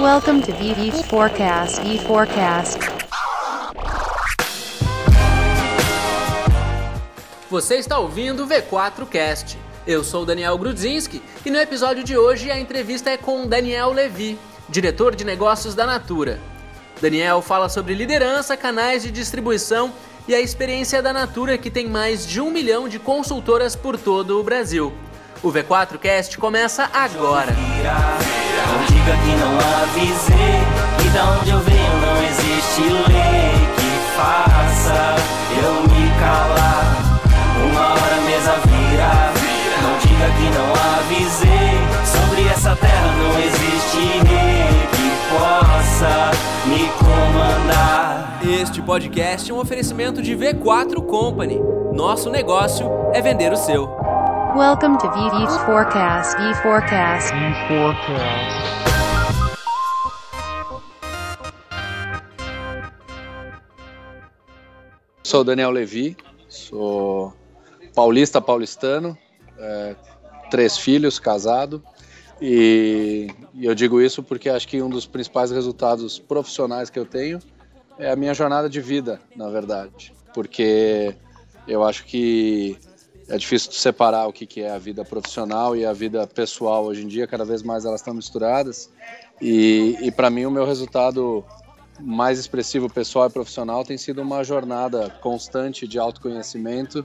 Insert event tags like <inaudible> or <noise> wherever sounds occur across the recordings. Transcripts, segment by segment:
Welcome to VV Forecast. E Forecast. Você está ouvindo o V4Cast. Eu sou Daniel Grudzinski e no episódio de hoje a entrevista é com Daniel Levi, diretor de negócios da Natura. Daniel fala sobre liderança, canais de distribuição e a experiência da Natura, que tem mais de um milhão de consultoras por todo o Brasil. O V4Cast começa agora. Diga que não avisei Que da onde eu venho não existe lei Que faça eu me calar Uma hora a mesa vira Não diga que não avisei Sobre essa terra não existe rei Que possa me comandar Este podcast é um oferecimento de V4 Company. Nosso negócio é vender o seu. Welcome to VV Forecast. E Forecast. Sou Daniel Levi, sou paulista paulistano, é, três filhos, casado. E, e eu digo isso porque acho que um dos principais resultados profissionais que eu tenho é a minha jornada de vida, na verdade. Porque eu acho que é difícil separar o que, é a vida profissional e a vida pessoal hoje em dia, cada vez mais elas estão misturadas. E, e para mim, o meu resultado mais expressivo pessoal e profissional tem sido uma jornada constante de autoconhecimento,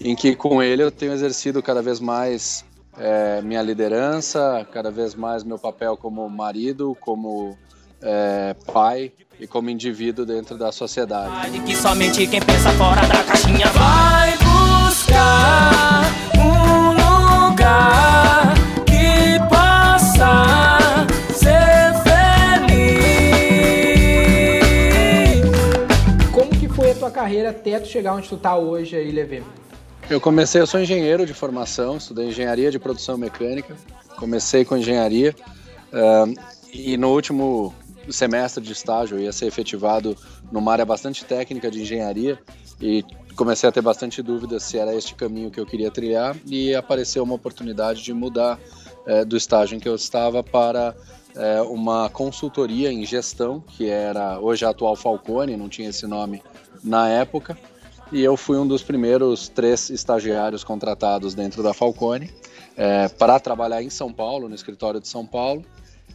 em que com ele eu tenho exercido cada vez mais é, minha liderança, cada vez mais meu papel como marido, como é, pai e como indivíduo dentro da sociedade. Que somente quem pensa fora da caixinha vai buscar um lugar carreira até tu chegar onde tu tá hoje aí, Levi? Eu comecei, eu sou engenheiro de formação, estudei engenharia de produção mecânica, comecei com engenharia ahn, e no último semestre de estágio ia ser efetivado numa área bastante técnica de engenharia e comecei a ter bastante dúvidas se era este caminho que eu queria trilhar e apareceu uma oportunidade de mudar eh, do estágio em que eu estava para eh, uma consultoria em gestão, que era hoje a atual Falcone, não tinha esse nome na época, e eu fui um dos primeiros três estagiários contratados dentro da Falcone eh, para trabalhar em São Paulo, no escritório de São Paulo,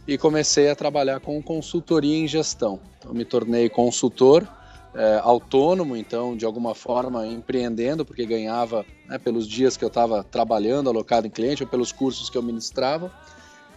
e comecei a trabalhar com consultoria em gestão. Então, me tornei consultor é, autônomo, então, de alguma forma, empreendendo, porque ganhava né, pelos dias que eu estava trabalhando, alocado em cliente, ou pelos cursos que eu ministrava.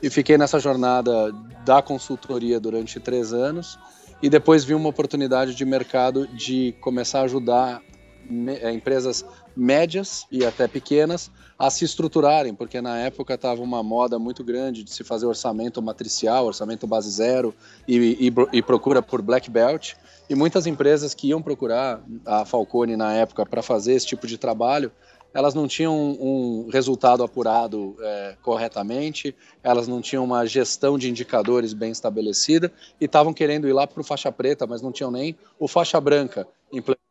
E fiquei nessa jornada da consultoria durante três anos. E depois vi uma oportunidade de mercado de começar a ajudar me- é, empresas médias e até pequenas a se estruturarem, porque na época estava uma moda muito grande de se fazer orçamento matricial, orçamento base zero e, e, e procura por black belt. E muitas empresas que iam procurar a Falcone na época para fazer esse tipo de trabalho, elas não tinham um resultado apurado é, corretamente, elas não tinham uma gestão de indicadores bem estabelecida e estavam querendo ir lá para o faixa preta, mas não tinham nem o faixa branca implementado.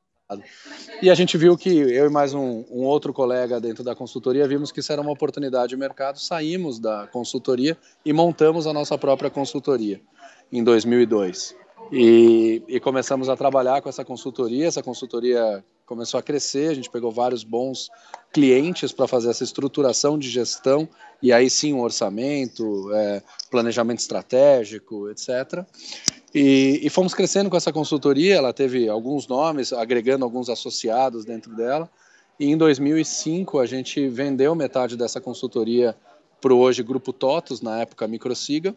E a gente viu que eu e mais um, um outro colega dentro da consultoria vimos que isso era uma oportunidade de mercado, saímos da consultoria e montamos a nossa própria consultoria em 2002. E, e começamos a trabalhar com essa consultoria. Essa consultoria começou a crescer, a gente pegou vários bons clientes para fazer essa estruturação de gestão e aí sim um orçamento, é, planejamento estratégico, etc. E, e fomos crescendo com essa consultoria. Ela teve alguns nomes, agregando alguns associados dentro dela. E em 2005 a gente vendeu metade dessa consultoria para o hoje Grupo TOTOS, na época Microsiga.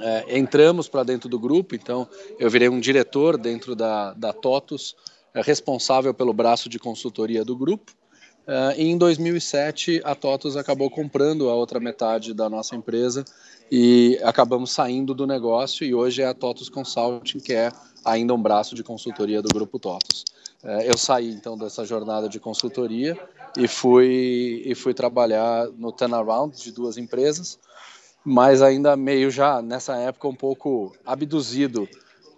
É, entramos para dentro do grupo, então eu virei um diretor dentro da, da TOTOS, é, responsável pelo braço de consultoria do grupo. É, e em 2007 a TOTOS acabou comprando a outra metade da nossa empresa e acabamos saindo do negócio e hoje é a TOTOS Consulting, que é ainda um braço de consultoria do grupo TOTOS. É, eu saí então dessa jornada de consultoria e fui, e fui trabalhar no turnaround de duas empresas, mas ainda meio já nessa época um pouco abduzido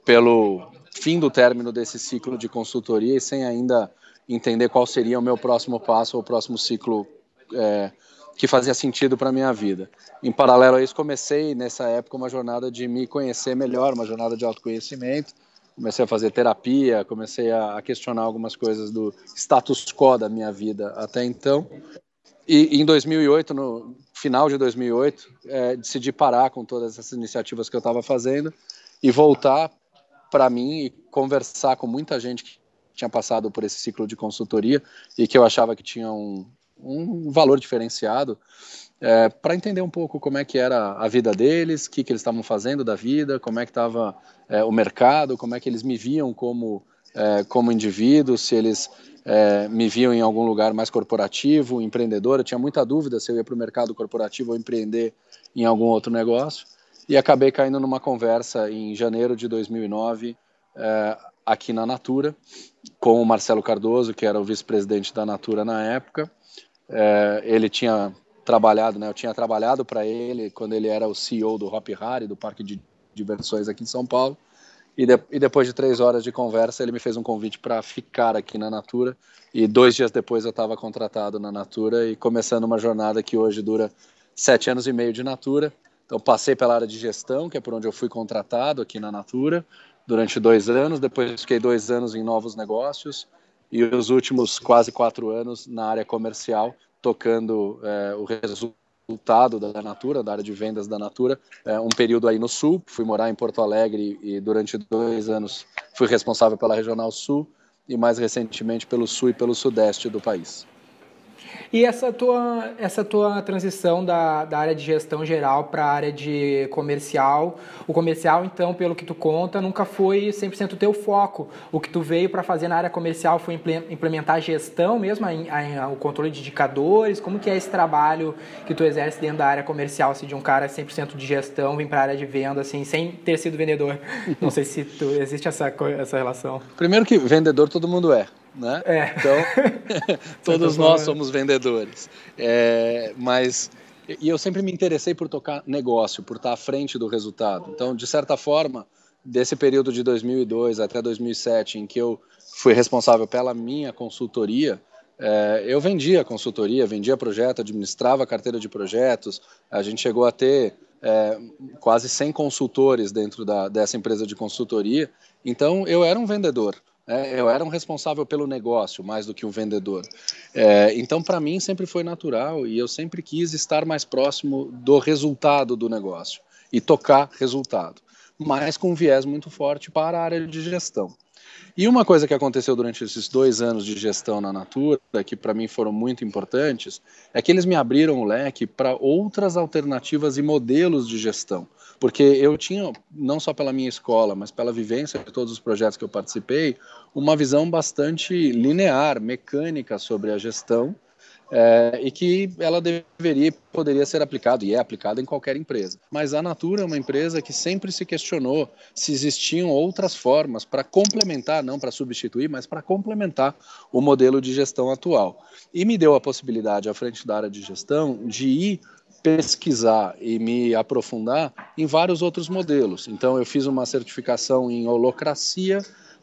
pelo fim do término desse ciclo de consultoria e sem ainda entender qual seria o meu próximo passo ou o próximo ciclo é, que fazia sentido para minha vida. Em paralelo a isso, comecei nessa época uma jornada de me conhecer melhor, uma jornada de autoconhecimento. Comecei a fazer terapia, comecei a questionar algumas coisas do status quo da minha vida até então. E em 2008, no final de 2008, é, decidi parar com todas essas iniciativas que eu estava fazendo e voltar para mim e conversar com muita gente que tinha passado por esse ciclo de consultoria e que eu achava que tinha um, um valor diferenciado é, para entender um pouco como é que era a vida deles, o que, que eles estavam fazendo da vida, como é que estava é, o mercado, como é que eles me viam como, é, como indivíduo, se eles é, me viam em algum lugar mais corporativo, empreendedor. Eu tinha muita dúvida se eu ia para o mercado corporativo ou empreender em algum outro negócio. E acabei caindo numa conversa em janeiro de 2009, é, aqui na Natura, com o Marcelo Cardoso, que era o vice-presidente da Natura na época. É, ele tinha trabalhado, né? Eu tinha trabalhado para ele quando ele era o CEO do Hop Harry, do parque de diversões aqui em São Paulo. E, de, e depois de três horas de conversa, ele me fez um convite para ficar aqui na Natura. E dois dias depois eu estava contratado na Natura e começando uma jornada que hoje dura sete anos e meio de Natura. Então passei pela área de gestão, que é por onde eu fui contratado aqui na Natura, durante dois anos. Depois fiquei dois anos em novos negócios e os últimos quase quatro anos na área comercial, tocando é, o resultado da Natura, da área de vendas da Natura, é, um período aí no Sul, fui morar em Porto Alegre e durante dois anos fui responsável pela Regional Sul e mais recentemente pelo Sul e pelo Sudeste do país. E essa tua, essa tua transição da, da área de gestão geral para a área de comercial, o comercial, então, pelo que tu conta, nunca foi 100% o teu foco. O que tu veio para fazer na área comercial foi implementar a gestão mesmo, a, a, o controle de indicadores? Como que é esse trabalho que tu exerce dentro da área comercial, se de um cara 100% de gestão vir para a área de venda, assim, sem ter sido vendedor? Não sei se tu, existe essa, essa relação. Primeiro que vendedor todo mundo é né? É. Então, <laughs> todos nós somos vendedores. É, mas e eu sempre me interessei por tocar negócio, por estar à frente do resultado. Então, de certa forma, desse período de 2002 até 2007, em que eu fui responsável pela minha consultoria, é, eu vendia consultoria, vendia projeto, administrava carteira de projetos. A gente chegou a ter é, quase 100 consultores dentro da, dessa empresa de consultoria. Então, eu era um vendedor. É, eu era um responsável pelo negócio mais do que um vendedor. É, então, para mim, sempre foi natural e eu sempre quis estar mais próximo do resultado do negócio e tocar resultado, mas com um viés muito forte para a área de gestão. E uma coisa que aconteceu durante esses dois anos de gestão na Natura, que para mim foram muito importantes, é que eles me abriram o leque para outras alternativas e modelos de gestão. Porque eu tinha, não só pela minha escola, mas pela vivência de todos os projetos que eu participei, uma visão bastante linear, mecânica sobre a gestão é, e que ela deveria poderia ser aplicada e é aplicada em qualquer empresa. Mas a Natura é uma empresa que sempre se questionou se existiam outras formas para complementar, não para substituir, mas para complementar o modelo de gestão atual. E me deu a possibilidade, à frente da área de gestão, de ir pesquisar e me aprofundar em vários outros modelos. Então eu fiz uma certificação em holocracia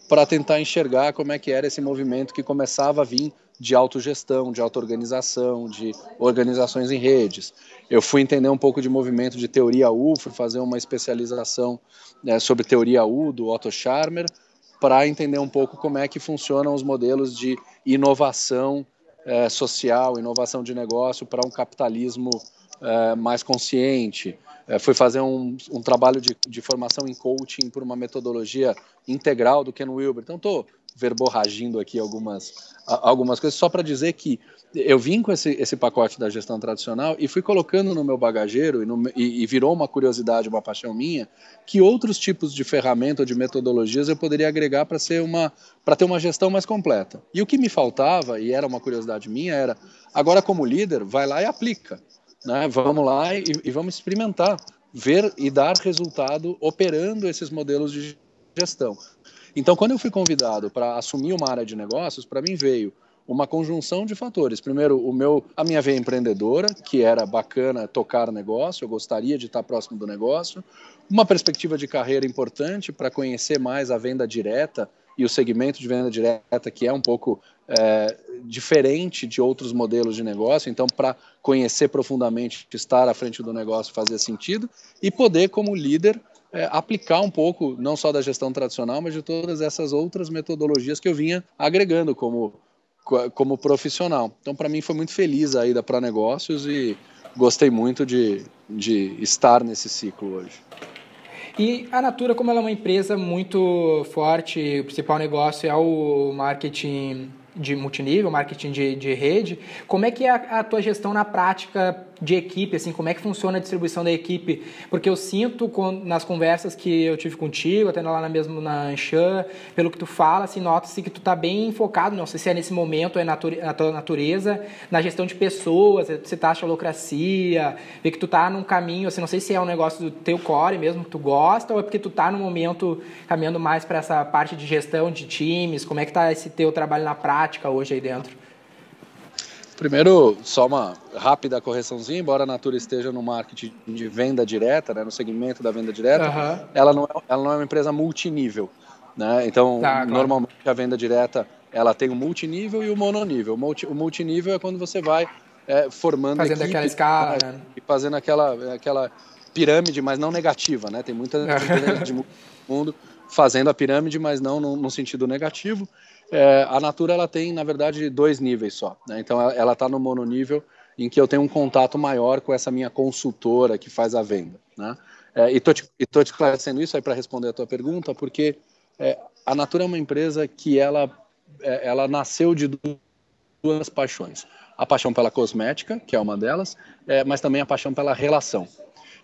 para tentar enxergar como é que era esse movimento que começava a vir de autogestão, de auto-organização, de organizações em redes. Eu fui entender um pouco de movimento de teoria U, fui fazer uma especialização né, sobre teoria U do Otto Scharmer, para entender um pouco como é que funcionam os modelos de inovação é, social, inovação de negócio para um capitalismo é, mais consciente. É, fui fazer um, um trabalho de, de, formação em coaching por uma metodologia integral do Ken Wilber. Então, estou verborragindo aqui algumas, algumas coisas, só para dizer que eu vim com esse, esse pacote da gestão tradicional e fui colocando no meu bagageiro e, no, e, e virou uma curiosidade, uma paixão minha, que outros tipos de ferramenta ou de metodologias eu poderia agregar para ser uma para ter uma gestão mais completa. E o que me faltava, e era uma curiosidade minha, era agora como líder, vai lá e aplica. Né? Vamos lá e, e vamos experimentar, ver e dar resultado operando esses modelos de gestão. Então, quando eu fui convidado para assumir uma área de negócios, para mim veio uma conjunção de fatores. Primeiro, o meu, a minha veia empreendedora, que era bacana tocar negócio, eu gostaria de estar próximo do negócio. Uma perspectiva de carreira importante para conhecer mais a venda direta e o segmento de venda direta, que é um pouco é, diferente de outros modelos de negócio. Então, para conhecer profundamente, estar à frente do negócio fazia sentido. E poder, como líder, é, aplicar um pouco, não só da gestão tradicional, mas de todas essas outras metodologias que eu vinha agregando como, como profissional. Então, para mim, foi muito feliz a ida para negócios e gostei muito de, de estar nesse ciclo hoje. E a Natura, como ela é uma empresa muito forte, o principal negócio é o marketing de multinível, marketing de, de rede, como é que é a, a, tua gestão na prática de equipe, assim, como é que funciona a distribuição da equipe? Porque eu sinto nas conversas que eu tive contigo, até lá na mesmo na Anshan, pelo que tu fala, assim, nota-se que tu tá bem focado, não sei se é nesse momento, é na tua natureza, na gestão de pessoas, você taxa a locracia, vê que tu tá num caminho, assim, não sei se é um negócio do teu core mesmo, que tu gosta, ou é porque tu tá no momento caminhando mais para essa parte de gestão de times, como é que tá esse teu trabalho na prática hoje aí dentro? Primeiro, só uma rápida correçãozinha, embora a Natura esteja no marketing de venda direta, né, no segmento da venda direta, uhum. ela, não é, ela não é uma empresa multinível. Né? Então, tá, claro. normalmente a venda direta ela tem o multinível e o mononível. O, multi, o multinível é quando você vai é, formando fazendo equipe, aquela escala, né? e fazendo aquela, aquela pirâmide, mas não negativa, né? Tem muita <laughs> gente no mundo fazendo a pirâmide, mas não no, no sentido negativo. É, a Natura ela tem, na verdade, dois níveis só. Né? Então ela está no mononível em que eu tenho um contato maior com essa minha consultora que faz a venda. Né? É, e estou te, te esclarecendo isso aí para responder a tua pergunta, porque é, a Natura é uma empresa que ela, é, ela nasceu de duas paixões. A paixão pela cosmética, que é uma delas, é, mas também a paixão pela relação.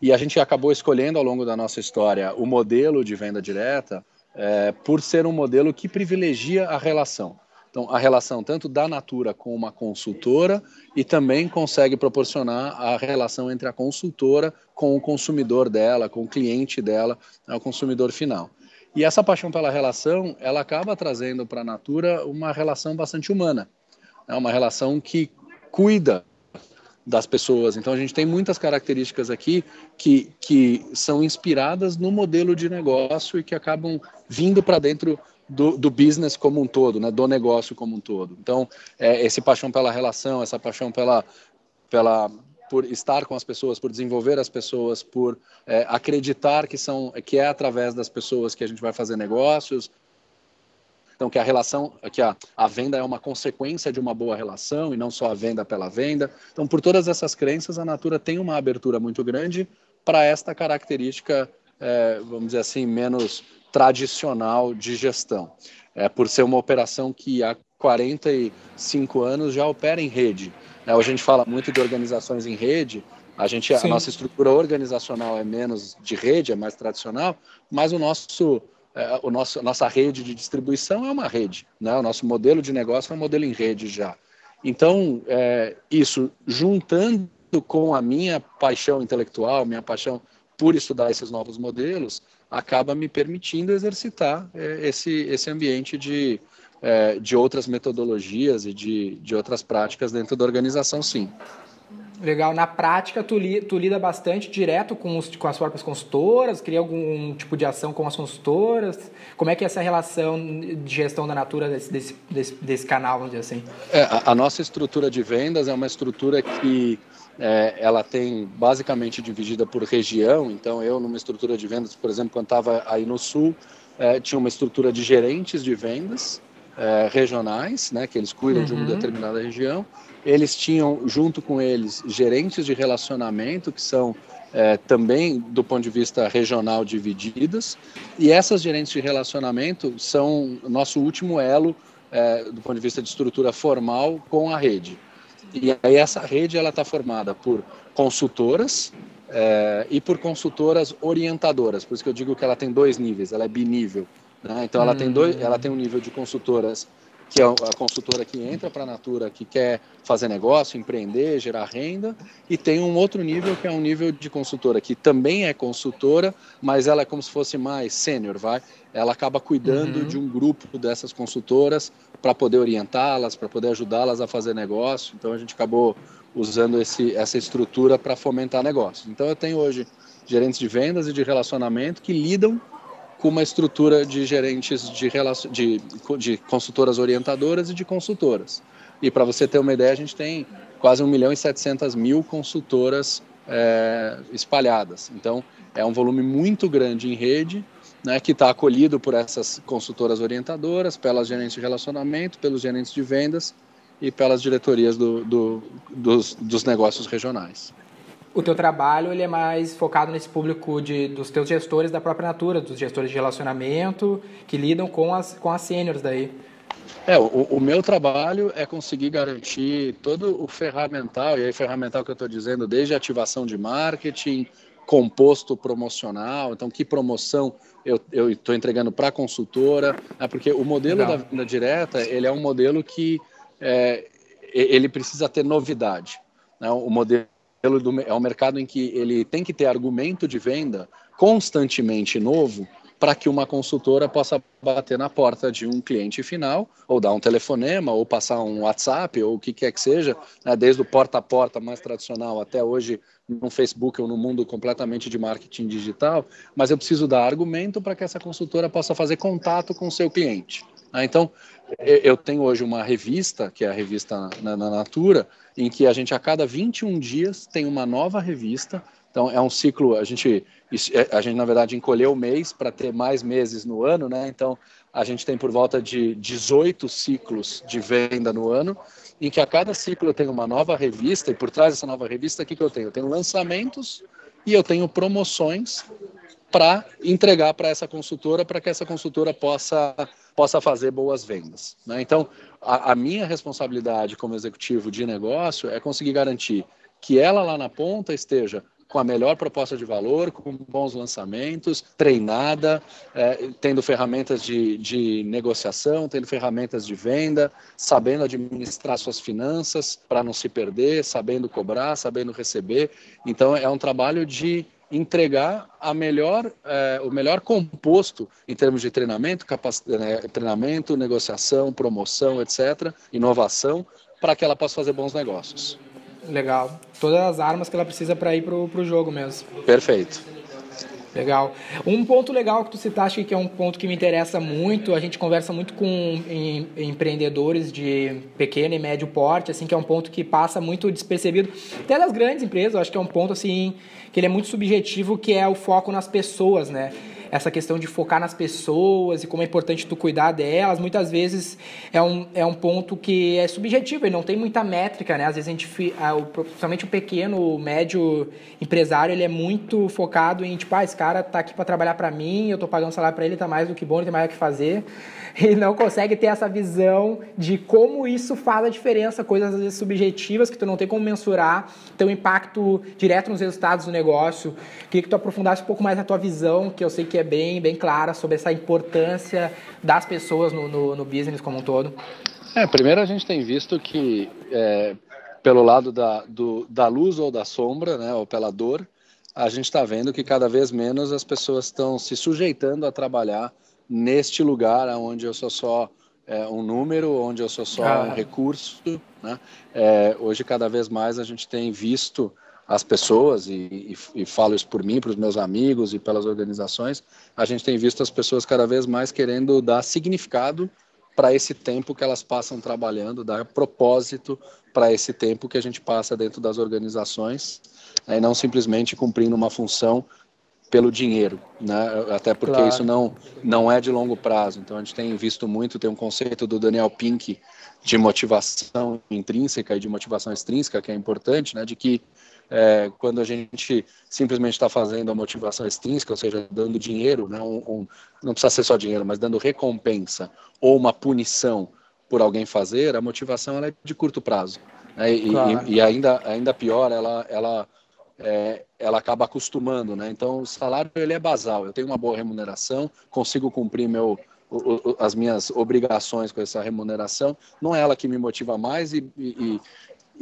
E a gente acabou escolhendo ao longo da nossa história o modelo de venda direta, é, por ser um modelo que privilegia a relação. Então, a relação tanto da Natura com uma consultora e também consegue proporcionar a relação entre a consultora com o consumidor dela, com o cliente dela, né, o consumidor final. E essa paixão pela relação, ela acaba trazendo para a Natura uma relação bastante humana, é uma relação que cuida das pessoas. Então a gente tem muitas características aqui que, que são inspiradas no modelo de negócio e que acabam vindo para dentro do, do, business como um todo, né, do negócio como um todo. Então, é, esse paixão pela relação, essa paixão pela, pela, por estar com as pessoas, por desenvolver as pessoas, por é, acreditar que são, que é através das pessoas que a gente vai fazer negócios, então, que a relação, que a, a venda é uma consequência de uma boa relação e não só a venda pela venda. Então, por todas essas crenças, a Natura tem uma abertura muito grande para esta característica, é, vamos dizer assim, menos tradicional de gestão. É, por ser uma operação que há 45 anos já opera em rede. É, hoje a gente fala muito de organizações em rede, a, gente, a nossa estrutura organizacional é menos de rede, é mais tradicional, mas o nosso é, o nosso, nossa rede de distribuição é uma rede, né? o nosso modelo de negócio é um modelo em rede já. Então, é, isso juntando com a minha paixão intelectual, minha paixão por estudar esses novos modelos, acaba me permitindo exercitar é, esse, esse ambiente de, é, de outras metodologias e de, de outras práticas dentro da organização, sim. Legal. Na prática, tu, li, tu lida bastante direto com, os, com as próprias consultoras? Cria algum tipo de ação com as consultoras? Como é que é essa relação de gestão da Natura desse, desse, desse, desse canal, vamos dizer assim? É, a, a, nossa estrutura de vendas é uma estrutura que é, ela tem basicamente dividida por região. Então, eu, numa estrutura de vendas, por exemplo, quando estava aí no Sul, é, tinha uma estrutura de gerentes de vendas é, regionais, né, que eles cuidam uhum. de uma uhum. determinada região eles tinham, junto com eles, gerentes de relacionamento, que são é, também, do ponto de vista regional, divididas. E essas gerentes de relacionamento são nosso último elo, é, do ponto de vista de estrutura formal, com a rede. E aí essa rede ela está formada por consultoras é, e por consultoras orientadoras. Por isso que eu digo que ela tem dois níveis, ela é binível. Né? Então ela, hum. tem dois, ela tem um nível de consultoras que é a consultora que entra para a Natura, que quer fazer negócio, empreender, gerar renda, e tem um outro nível que é um nível de consultora que também é consultora, mas ela é como se fosse mais sênior, vai? Ela acaba cuidando uhum. de um grupo dessas consultoras para poder orientá-las, para poder ajudá-las a fazer negócio. Então a gente acabou usando esse, essa estrutura para fomentar negócios. Então eu tenho hoje gerentes de vendas e de relacionamento que lidam com uma estrutura de gerentes de, de, de consultoras orientadoras e de consultoras. E para você ter uma ideia, a gente tem quase 1 milhão e 700 mil consultoras é, espalhadas. Então, é um volume muito grande em rede, né, que está acolhido por essas consultoras orientadoras, pelas gerentes de relacionamento, pelos gerentes de vendas e pelas diretorias do, do, dos, dos negócios regionais o teu trabalho ele é mais focado nesse público de, dos teus gestores da própria Natura, dos gestores de relacionamento que lidam com as, com as sêniores daí. É, o, o, meu trabalho é conseguir garantir todo o ferramental, e aí ferramental que eu estou dizendo, desde ativação de marketing, composto promocional, então que promoção eu estou entregando para a consultora, né, porque o modelo da venda direta, ele é um modelo que é, ele precisa ter novidade. Né, o modelo é um mercado em que ele tem que ter argumento de venda constantemente novo para que uma consultora possa bater na porta de um cliente final, ou dar um telefonema, ou passar um WhatsApp, ou o que quer que seja, né, desde o porta a porta mais tradicional até hoje no Facebook ou no mundo completamente de marketing digital, mas eu preciso dar argumento para que essa consultora possa fazer contato com o seu cliente. Né? Então, eu tenho hoje uma revista, que é a revista na, na Natura, em que a gente a cada 21 dias tem uma nova revista. Então é um ciclo, a gente é, a gente na verdade encolheu o mês para ter mais meses no ano, né? Então a gente tem por volta de 18 ciclos de venda no ano, em que a cada ciclo eu tenho uma nova revista e por trás dessa nova revista o que que eu tenho? Eu tenho lançamentos e eu tenho promoções para entregar para essa consultora, para que essa consultora possa, possa fazer boas vendas. Né? Então, a, a, minha responsabilidade como executivo de negócio é conseguir garantir que ela lá na ponta esteja com a melhor proposta de valor, com bons lançamentos, treinada, é, tendo ferramentas de, de negociação, tendo ferramentas de venda, sabendo administrar suas finanças para não se perder, sabendo cobrar, sabendo receber. Então, é um trabalho de entregar a melhor, é, o melhor composto em termos de treinamento, né, treinamento, negociação, promoção, etc., inovação, para que ela possa fazer bons negócios. Legal. Todas as armas que ela precisa para ir para o jogo mesmo. Perfeito. Legal. Um ponto legal que tu citaste que é um ponto que me interessa muito, a gente conversa muito com em, empreendedores de pequeno e médio porte, assim, que é um ponto que passa muito despercebido, até das grandes empresas, eu acho que é um ponto assim que ele é muito subjetivo, que é o foco nas pessoas, né? Essa questão de focar nas pessoas e como é importante tu cuidar delas, muitas vezes é um, é um ponto que é subjetivo e não tem muita métrica, né? Às vezes a gente, principalmente o pequeno, o médio empresário, ele é muito focado em, tipo, ah, esse cara tá aqui para trabalhar para mim, eu tô pagando salário para ele, tá mais do que bom, ele tem mais o que fazer. <laughs> E não consegue ter essa visão de como isso faz a diferença, coisas às vezes subjetivas que tu não tem como mensurar, tem um impacto direto nos resultados do negócio. Queria que tu aprofundasse um pouco mais a tua visão, que eu sei que é bem, bem clara sobre essa importância das pessoas no, no, no business como um todo. É, primeiro a gente tem visto que é, pelo lado da, do, da luz ou da sombra, né, ou pela dor, a gente está vendo que cada vez menos as pessoas estão se sujeitando a trabalhar neste lugar onde eu sou só é, um número, onde eu sou só ah. um recurso. Né? É, hoje, cada vez mais, a gente tem visto as pessoas, e, e, e falo isso por mim, para os meus amigos e pelas organizações, a gente tem visto as pessoas cada vez mais querendo dar significado para esse tempo que elas passam trabalhando, dar propósito para esse tempo que a gente passa dentro das organizações, né, e não simplesmente cumprindo uma função pelo dinheiro, né? Até porque claro. isso não não é de longo prazo. Então a gente tem visto muito, tem um conceito do Daniel Pink de motivação intrínseca e de motivação extrínseca que é importante, né? De que é, quando a gente simplesmente está fazendo a motivação extrínseca, ou seja, dando dinheiro, né? Um, um, não precisa ser só dinheiro, mas dando recompensa ou uma punição por alguém fazer, a motivação ela é de curto prazo. Né? E, claro. e, e ainda ainda pior, ela ela é, ela acaba acostumando, né? Então o salário ele é basal. Eu tenho uma boa remuneração, consigo cumprir meu o, o, as minhas obrigações com essa remuneração, não é ela que me motiva mais e, e,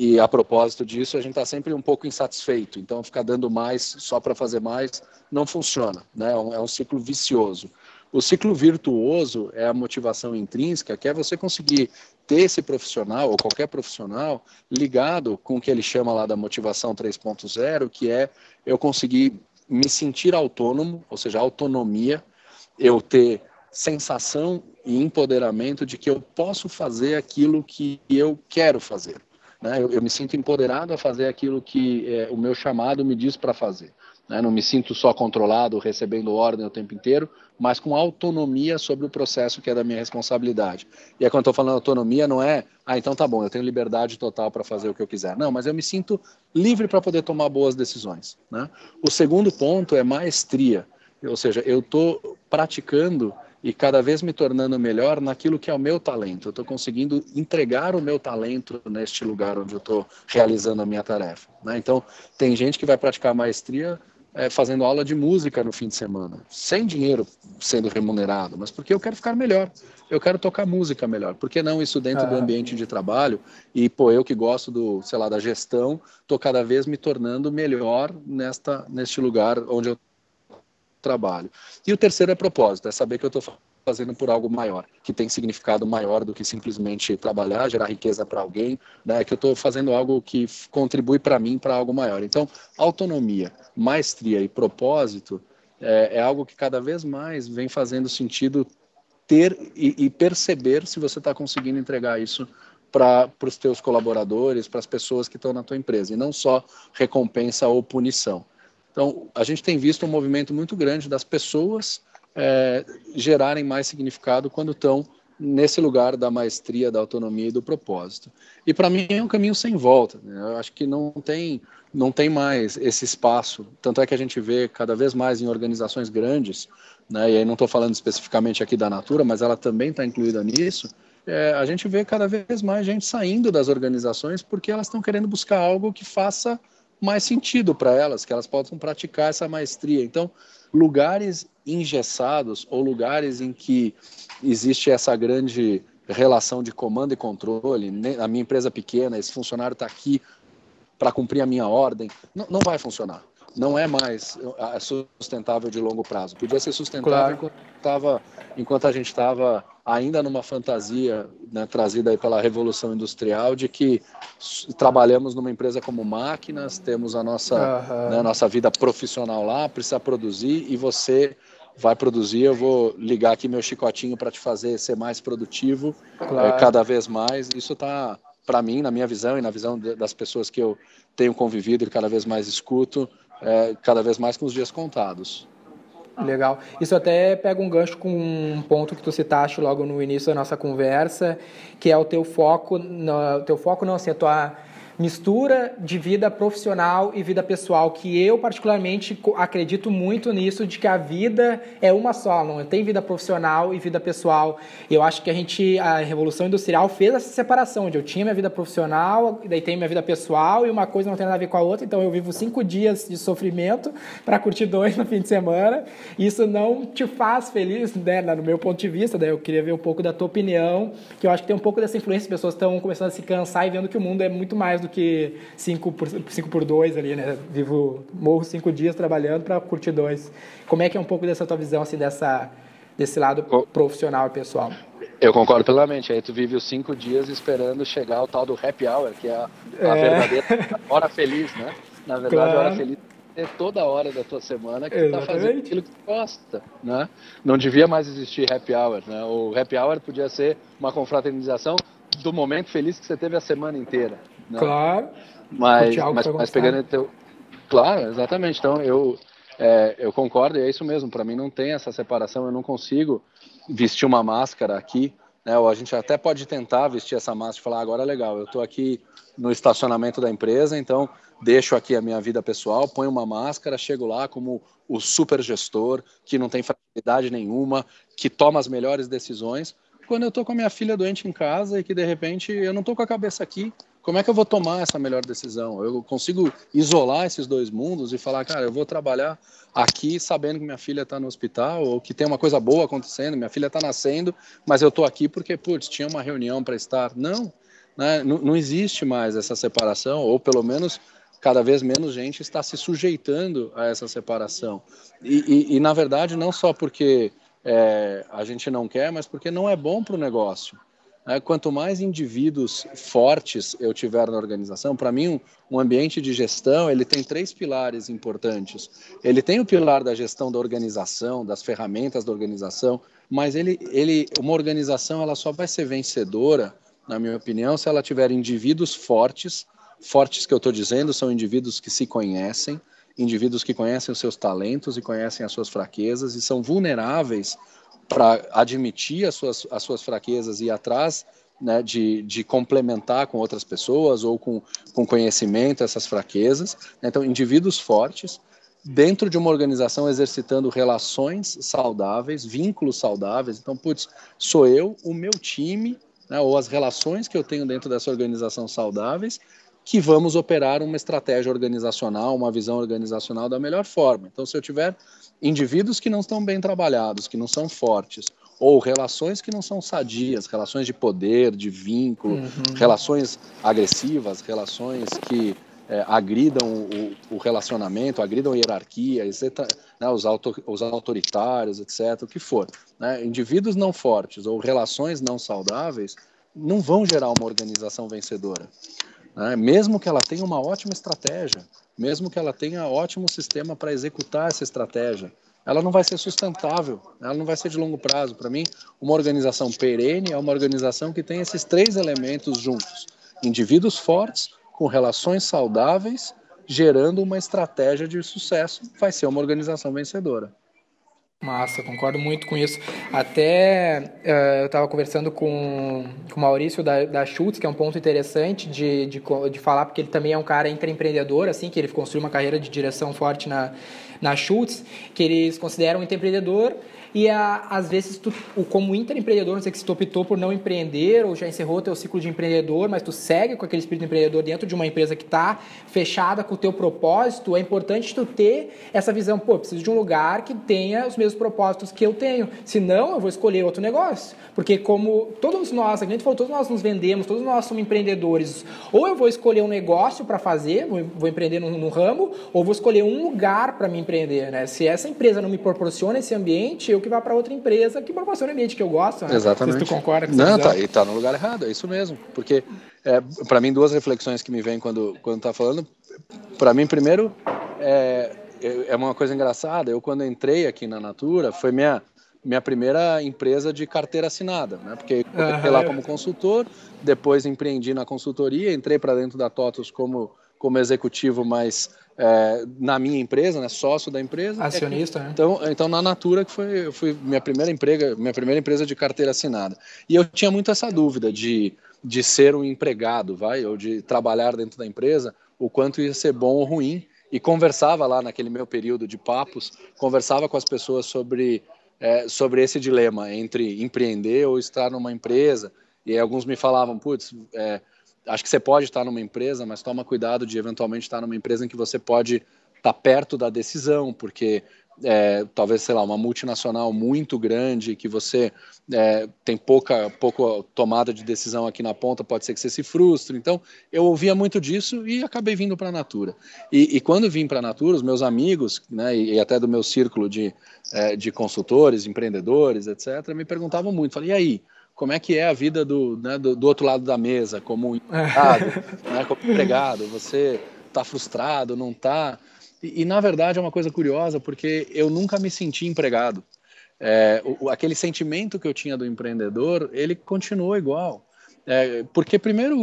e a propósito disso, a gente está sempre um pouco insatisfeito. Então, ficar dando mais só para fazer mais não funciona, né? É um, é um ciclo vicioso. O ciclo virtuoso é a motivação intrínseca, que é você conseguir ter esse profissional, ou qualquer profissional, ligado com o que ele chama lá da motivação 3.0, que é eu conseguir me sentir autônomo, ou seja, autonomia, eu ter sensação e empoderamento de que eu posso fazer aquilo que eu quero fazer. Né? Eu, eu me sinto empoderado a fazer aquilo que é, o meu chamado me diz para fazer. Né? Não me sinto só controlado, recebendo ordem o tempo inteiro, mas com autonomia sobre o processo que é da minha responsabilidade. E é quando estou falando autonomia, não é, ah, então tá bom, eu tenho liberdade total para fazer o que eu quiser. Não, mas eu me sinto livre para poder tomar boas decisões. Né? O segundo ponto é maestria, ou seja, eu estou praticando e cada vez me tornando melhor naquilo que é o meu talento. Eu estou conseguindo entregar o meu talento neste lugar onde eu estou realizando a minha tarefa. Né? Então, tem gente que vai praticar maestria é, fazendo aula de música no fim de semana, sem dinheiro sendo remunerado, mas porque eu quero ficar melhor. Eu quero tocar música melhor. Por que não isso dentro ah. do ambiente de trabalho? E, pô, eu que gosto do, sei lá, da gestão, estou cada vez me tornando melhor nesta, neste lugar onde eu trabalho. E o terceiro é propósito, é saber que eu estou fazendo por algo maior, que tem significado maior do que simplesmente trabalhar, gerar riqueza para alguém, né? Que eu estou fazendo algo que contribui para mim para algo maior. Então, autonomia, maestria e propósito é, é algo que cada vez mais vem fazendo sentido ter e, e perceber se você está conseguindo entregar isso para os teus colaboradores, para as pessoas que estão na tua empresa, e não só recompensa ou punição. Então, a gente tem visto um movimento muito grande das pessoas é, gerarem mais significado quando estão nesse lugar da maestria, da autonomia e do propósito. E para mim é um caminho sem volta. Né? Eu acho que não tem, não tem mais esse espaço. Tanto é que a gente vê cada vez mais em organizações grandes, né? e aí não estou falando especificamente aqui da Natura, mas ela também está incluída nisso. É, a gente vê cada vez mais gente saindo das organizações porque elas estão querendo buscar algo que faça mais sentido para elas, que elas possam praticar essa maestria. Então, lugares engessados ou lugares em que existe essa grande relação de comando e controle, a minha empresa pequena, esse funcionário está aqui para cumprir a minha ordem, não, não vai funcionar não é mais sustentável de longo prazo. Podia ser sustentável claro. enquanto, tava, enquanto a gente estava ainda numa fantasia né, trazida aí pela Revolução Industrial de que trabalhamos numa empresa como máquinas, temos a nossa, uhum. né, nossa vida profissional lá, precisa produzir e você vai produzir, eu vou ligar aqui meu chicotinho para te fazer ser mais produtivo claro. é, cada vez mais. Isso está, para mim, na minha visão e na visão das pessoas que eu tenho convivido e cada vez mais escuto, é, cada vez mais com os dias contados. Legal. Isso até pega um gancho com um ponto que tu citaste logo no início da nossa conversa, que é o teu foco, no, teu foco não, assim, a tua mistura de vida profissional e vida pessoal, que eu particularmente acredito muito nisso, de que a vida é uma só, não tem vida profissional e vida pessoal. Eu acho que a gente, a Revolução Industrial fez essa separação, onde eu tinha minha vida profissional, daí tem minha vida pessoal e uma coisa não tem nada a ver com a outra, então eu vivo cinco dias de sofrimento para curtir dois <laughs> no fim de semana. Isso não te faz feliz, né, no meu ponto de vista, daí eu queria ver um pouco da tua opinião, que eu acho que tem um pouco dessa influência, as pessoas estão começando a se cansar e vendo que o mundo é muito mais do que 5 por, 5 por 2 ali, né? Vivo, morro cinco dias trabalhando para curtir dois. Como é que é um pouco dessa tua visão, assim, dessa, desse lado profissional e pessoal? Eu concordo plenamente. Aí tu vive os cinco dias esperando chegar o tal do happy hour, que é a, a é. verdadeira hora feliz, né? Na verdade, claro. a hora feliz é toda hora da tua semana que Exatamente. tu tá fazendo aquilo que tu gosta, né? Não devia mais existir happy hour, né? O happy hour podia ser uma confraternização do momento feliz que você teve a semana inteira. Né? Claro. Mas, mas, mas pegando teu... Claro, exatamente. Então eu, é, eu concordo e é isso mesmo. Para mim não tem essa separação. Eu não consigo vestir uma máscara aqui. Né? Ou a gente até pode tentar vestir essa máscara e falar: agora é legal, eu estou aqui no estacionamento da empresa, então deixo aqui a minha vida pessoal, ponho uma máscara, chego lá como o super gestor, que não tem fragilidade nenhuma, que toma as melhores decisões. Quando eu estou com a minha filha doente em casa e que de repente eu não estou com a cabeça aqui, como é que eu vou tomar essa melhor decisão? Eu consigo isolar esses dois mundos e falar, cara, eu vou trabalhar aqui sabendo que minha filha está no hospital ou que tem uma coisa boa acontecendo, minha filha está nascendo, mas eu estou aqui porque, putz, tinha uma reunião para estar. Não, né? não, existe mais essa separação, ou pelo menos cada vez menos gente está se sujeitando a essa separação. E, e, e na verdade, não só porque é, a gente não quer, mas porque não é bom para o negócio. É, quanto mais indivíduos fortes eu tiver na organização, para mim um, ambiente de gestão ele tem três pilares importantes. Ele tem o pilar da gestão da organização, das ferramentas da organização, mas ele, ele, uma organização ela só vai ser vencedora, na minha opinião, se ela tiver indivíduos fortes. Fortes que eu estou dizendo são indivíduos que se conhecem, indivíduos que conhecem os seus talentos e conhecem as suas fraquezas e são vulneráveis para admitir as suas, as suas fraquezas e ir atrás né, de, de complementar com outras pessoas ou com, com conhecimento essas fraquezas. Então, indivíduos fortes dentro de uma organização exercitando relações saudáveis, vínculos saudáveis. Então, putz, sou eu, o meu time, né, ou as relações que eu tenho dentro dessa organização saudáveis, que vamos operar uma estratégia organizacional, uma visão organizacional da melhor forma. Então, se eu tiver indivíduos que não estão bem trabalhados, que não são fortes, ou relações que não são sadias, relações de poder, de vínculo, uhum. relações agressivas, relações que é, agridam o, o, relacionamento, agridam a hierarquia, etc., né, os, auto, os autoritários, etc., o que for. Né? Indivíduos não fortes ou relações não saudáveis não vão gerar uma organização vencedora. Né? Mesmo que ela tenha uma ótima estratégia, mesmo que ela tenha ótimo sistema para executar essa estratégia, ela não vai ser sustentável, ela não vai ser de longo prazo. Para mim, uma organização perene é uma organização que tem esses três elementos juntos: indivíduos fortes, com relações saudáveis, gerando uma estratégia de sucesso, vai ser uma organização vencedora. Massa, concordo muito com isso. Até uh, eu estava conversando com, com o Maurício da, da Schultz, que é um ponto interessante de, de, de falar, porque ele também é um cara intraempreendedor, assim, que ele construiu uma carreira de direção forte na, na Schultz, que eles consideram um empreendedor e a, às vezes, tu, como intraempreendedor, não sei se tu optou por não empreender ou já encerrou o teu ciclo de empreendedor, mas tu segue com aquele espírito empreendedor dentro de uma empresa que está fechada com o teu propósito, é importante tu ter essa visão, pô, preciso de um lugar que tenha os mesmos propósitos que eu tenho. Senão, eu vou escolher outro negócio. Porque como todos nós, a gente falou, todos nós nos vendemos, todos nós somos empreendedores, ou eu vou escolher um negócio para fazer, vou, vou empreender num, num, ramo, ou vou escolher um lugar para me empreender, né? Se essa empresa não me proporciona esse ambiente, eu eu que vá para outra empresa que proporciona o ambiente que eu gosto. Né? Exatamente. Se tu concorda com Não, tá, e tá no lugar errado, é isso mesmo. Porque, é, para mim, duas reflexões que me vêm quando, quando tá falando. Para mim, primeiro, é, é uma coisa engraçada. Eu, quando entrei aqui na Natura, foi minha, minha primeira empresa de carteira assinada, né? Porque comecei lá como consultor, depois empreendi na consultoria, entrei para dentro da TOTUS como, como executivo, mas é, na minha empresa, né, sócio da empresa. Acionista, né? Então, então na Natura que foi, foi minha primeira empresa, minha primeira empresa de carteira assinada. E eu tinha muito essa dúvida de, de ser um empregado, vai, ou de trabalhar dentro da empresa, o quanto ia ser bom ou ruim. E conversava lá naquele meu período de papos, conversava com as pessoas sobre é, sobre esse dilema entre empreender ou estar numa empresa. E alguns me falavam, putz, é, acho que você pode estar numa empresa, mas toma cuidado de eventualmente estar numa empresa em que você pode estar perto da decisão, porque é, talvez, sei lá, uma multinacional muito grande que você é, tem pouca, pouca tomada de decisão aqui na ponta, pode ser que você se frustre. Então, eu ouvia muito disso e acabei vindo para a Natura. E, e, quando vim para a Natura, os meus amigos, né, e, e, até do meu círculo de, é, de consultores, empreendedores, etc., me perguntavam muito, falei, e aí? Como é que é a vida do, né, do, do, outro lado da mesa, como empregado, né, como empregado, você está frustrado, não está? E, e, na verdade é uma coisa curiosa, porque eu nunca me senti empregado. É, o, aquele sentimento que eu tinha do empreendedor, ele continuou igual. É, porque primeiro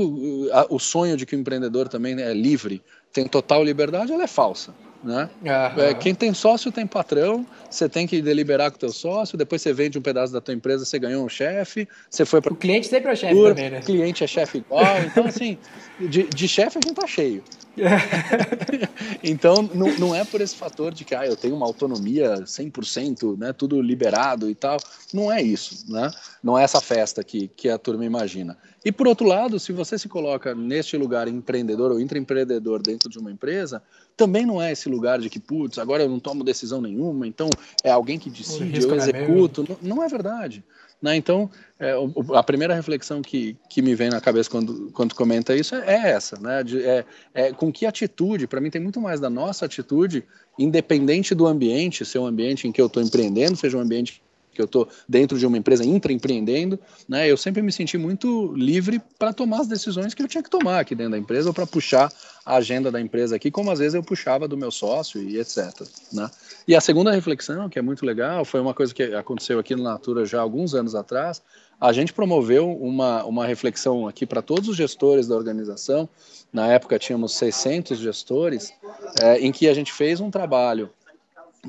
o sonho de que o empreendedor também é livre, tem total liberdade, ela é falsa. Né? Uhum. É, quem tem sócio tem patrão, você tem que deliberar com o teu sócio, depois você vende um pedaço da tua empresa, você ganhou um chefe, você foi para O cliente sempre é o chefe também, né? O cliente é chefe igual, então assim, de, de chefe a gente tá cheio. <laughs> então, não, não é por esse fator de que ah, eu tenho uma autonomia 100%, né, tudo liberado e tal. Não é isso, né? Não é essa festa que, que a turma imagina. E por outro lado, se você se coloca neste lugar empreendedor ou intraempreendedor dentro de uma empresa, também não é esse lugar de que, putz, agora eu não tomo decisão nenhuma, então é alguém que decide, eu é executo. Não, não é verdade. Né? Então, é, a primeira reflexão que, que me vem na cabeça quando, quando comenta isso é, é essa, né? De, é, é, com que atitude, para mim tem muito mais da nossa atitude, independente do ambiente, se é um ambiente em que eu estou empreendendo, seja um ambiente que eu estou dentro de uma empresa intraempreendendo, né? Eu sempre me senti muito livre para tomar as decisões que eu tinha que tomar aqui dentro da empresa ou para puxar a agenda da empresa aqui, como às vezes eu puxava do meu sócio e etc. Né? E a segunda reflexão, que é muito legal, foi uma coisa que aconteceu aqui no Natura já alguns anos atrás. A gente promoveu uma, uma reflexão aqui para todos os gestores da organização. Na época tínhamos 600 gestores, é, em que a gente fez um trabalho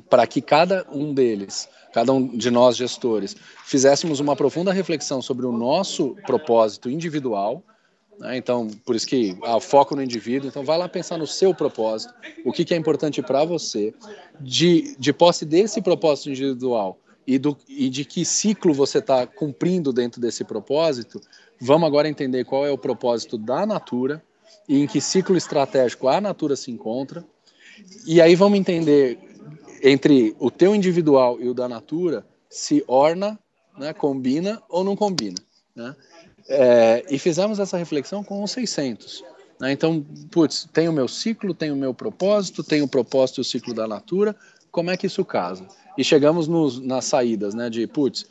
para que cada um deles, cada um de nós gestores, fizéssemos uma profunda reflexão sobre o nosso propósito individual. Né? Então, por isso que há foco no indivíduo. Então, vai lá pensar no seu propósito, o que, que é importante para você, de, de posse desse propósito individual e, do, e de que ciclo você está cumprindo dentro desse propósito. Vamos agora entender qual é o propósito da Natura e em que ciclo estratégico a Natura se encontra. E aí vamos entender entre o teu individual e o da natura se orna, né, combina ou não combina. Né? É, e fizemos essa reflexão com os 600. Né? Então, putz, tem o meu ciclo, tem o meu propósito, tem o propósito e o ciclo da natura, como é que isso casa? E chegamos nos, nas saídas, né, de, putz,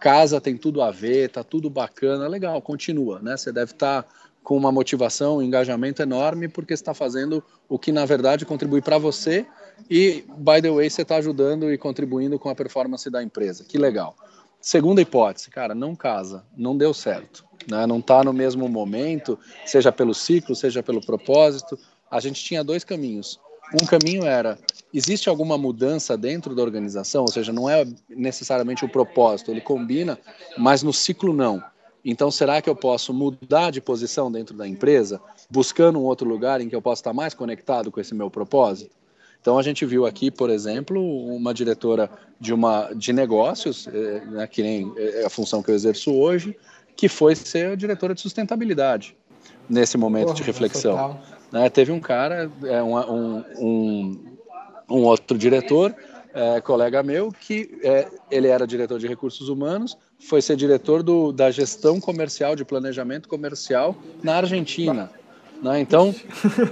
casa tem tudo a ver, tá tudo bacana, legal, continua, né? Você deve estar tá com uma motivação, um engajamento enorme, porque está fazendo o que, na verdade, contribui para você e, by the way, você está ajudando e contribuindo com a performance da empresa. Que legal. Segunda hipótese, cara, não casa, não deu certo. Né? Não está no mesmo momento, seja pelo ciclo, seja pelo propósito. A gente tinha dois caminhos. Um caminho era: existe alguma mudança dentro da organização? Ou seja, não é necessariamente o propósito, ele combina, mas no ciclo não. Então, será que eu posso mudar de posição dentro da empresa, buscando um outro lugar em que eu possa estar mais conectado com esse meu propósito? Então a gente viu aqui, por exemplo, uma diretora de uma de negócios, é, né, que nem é a função que eu exerço hoje, que foi ser a diretora de sustentabilidade nesse momento Porra, de reflexão. Né, teve um cara, é, um, um, um, outro diretor, é, colega meu, que é, ele era diretor de recursos humanos, foi ser diretor do, da gestão comercial, de planejamento comercial na Argentina. Né? Então,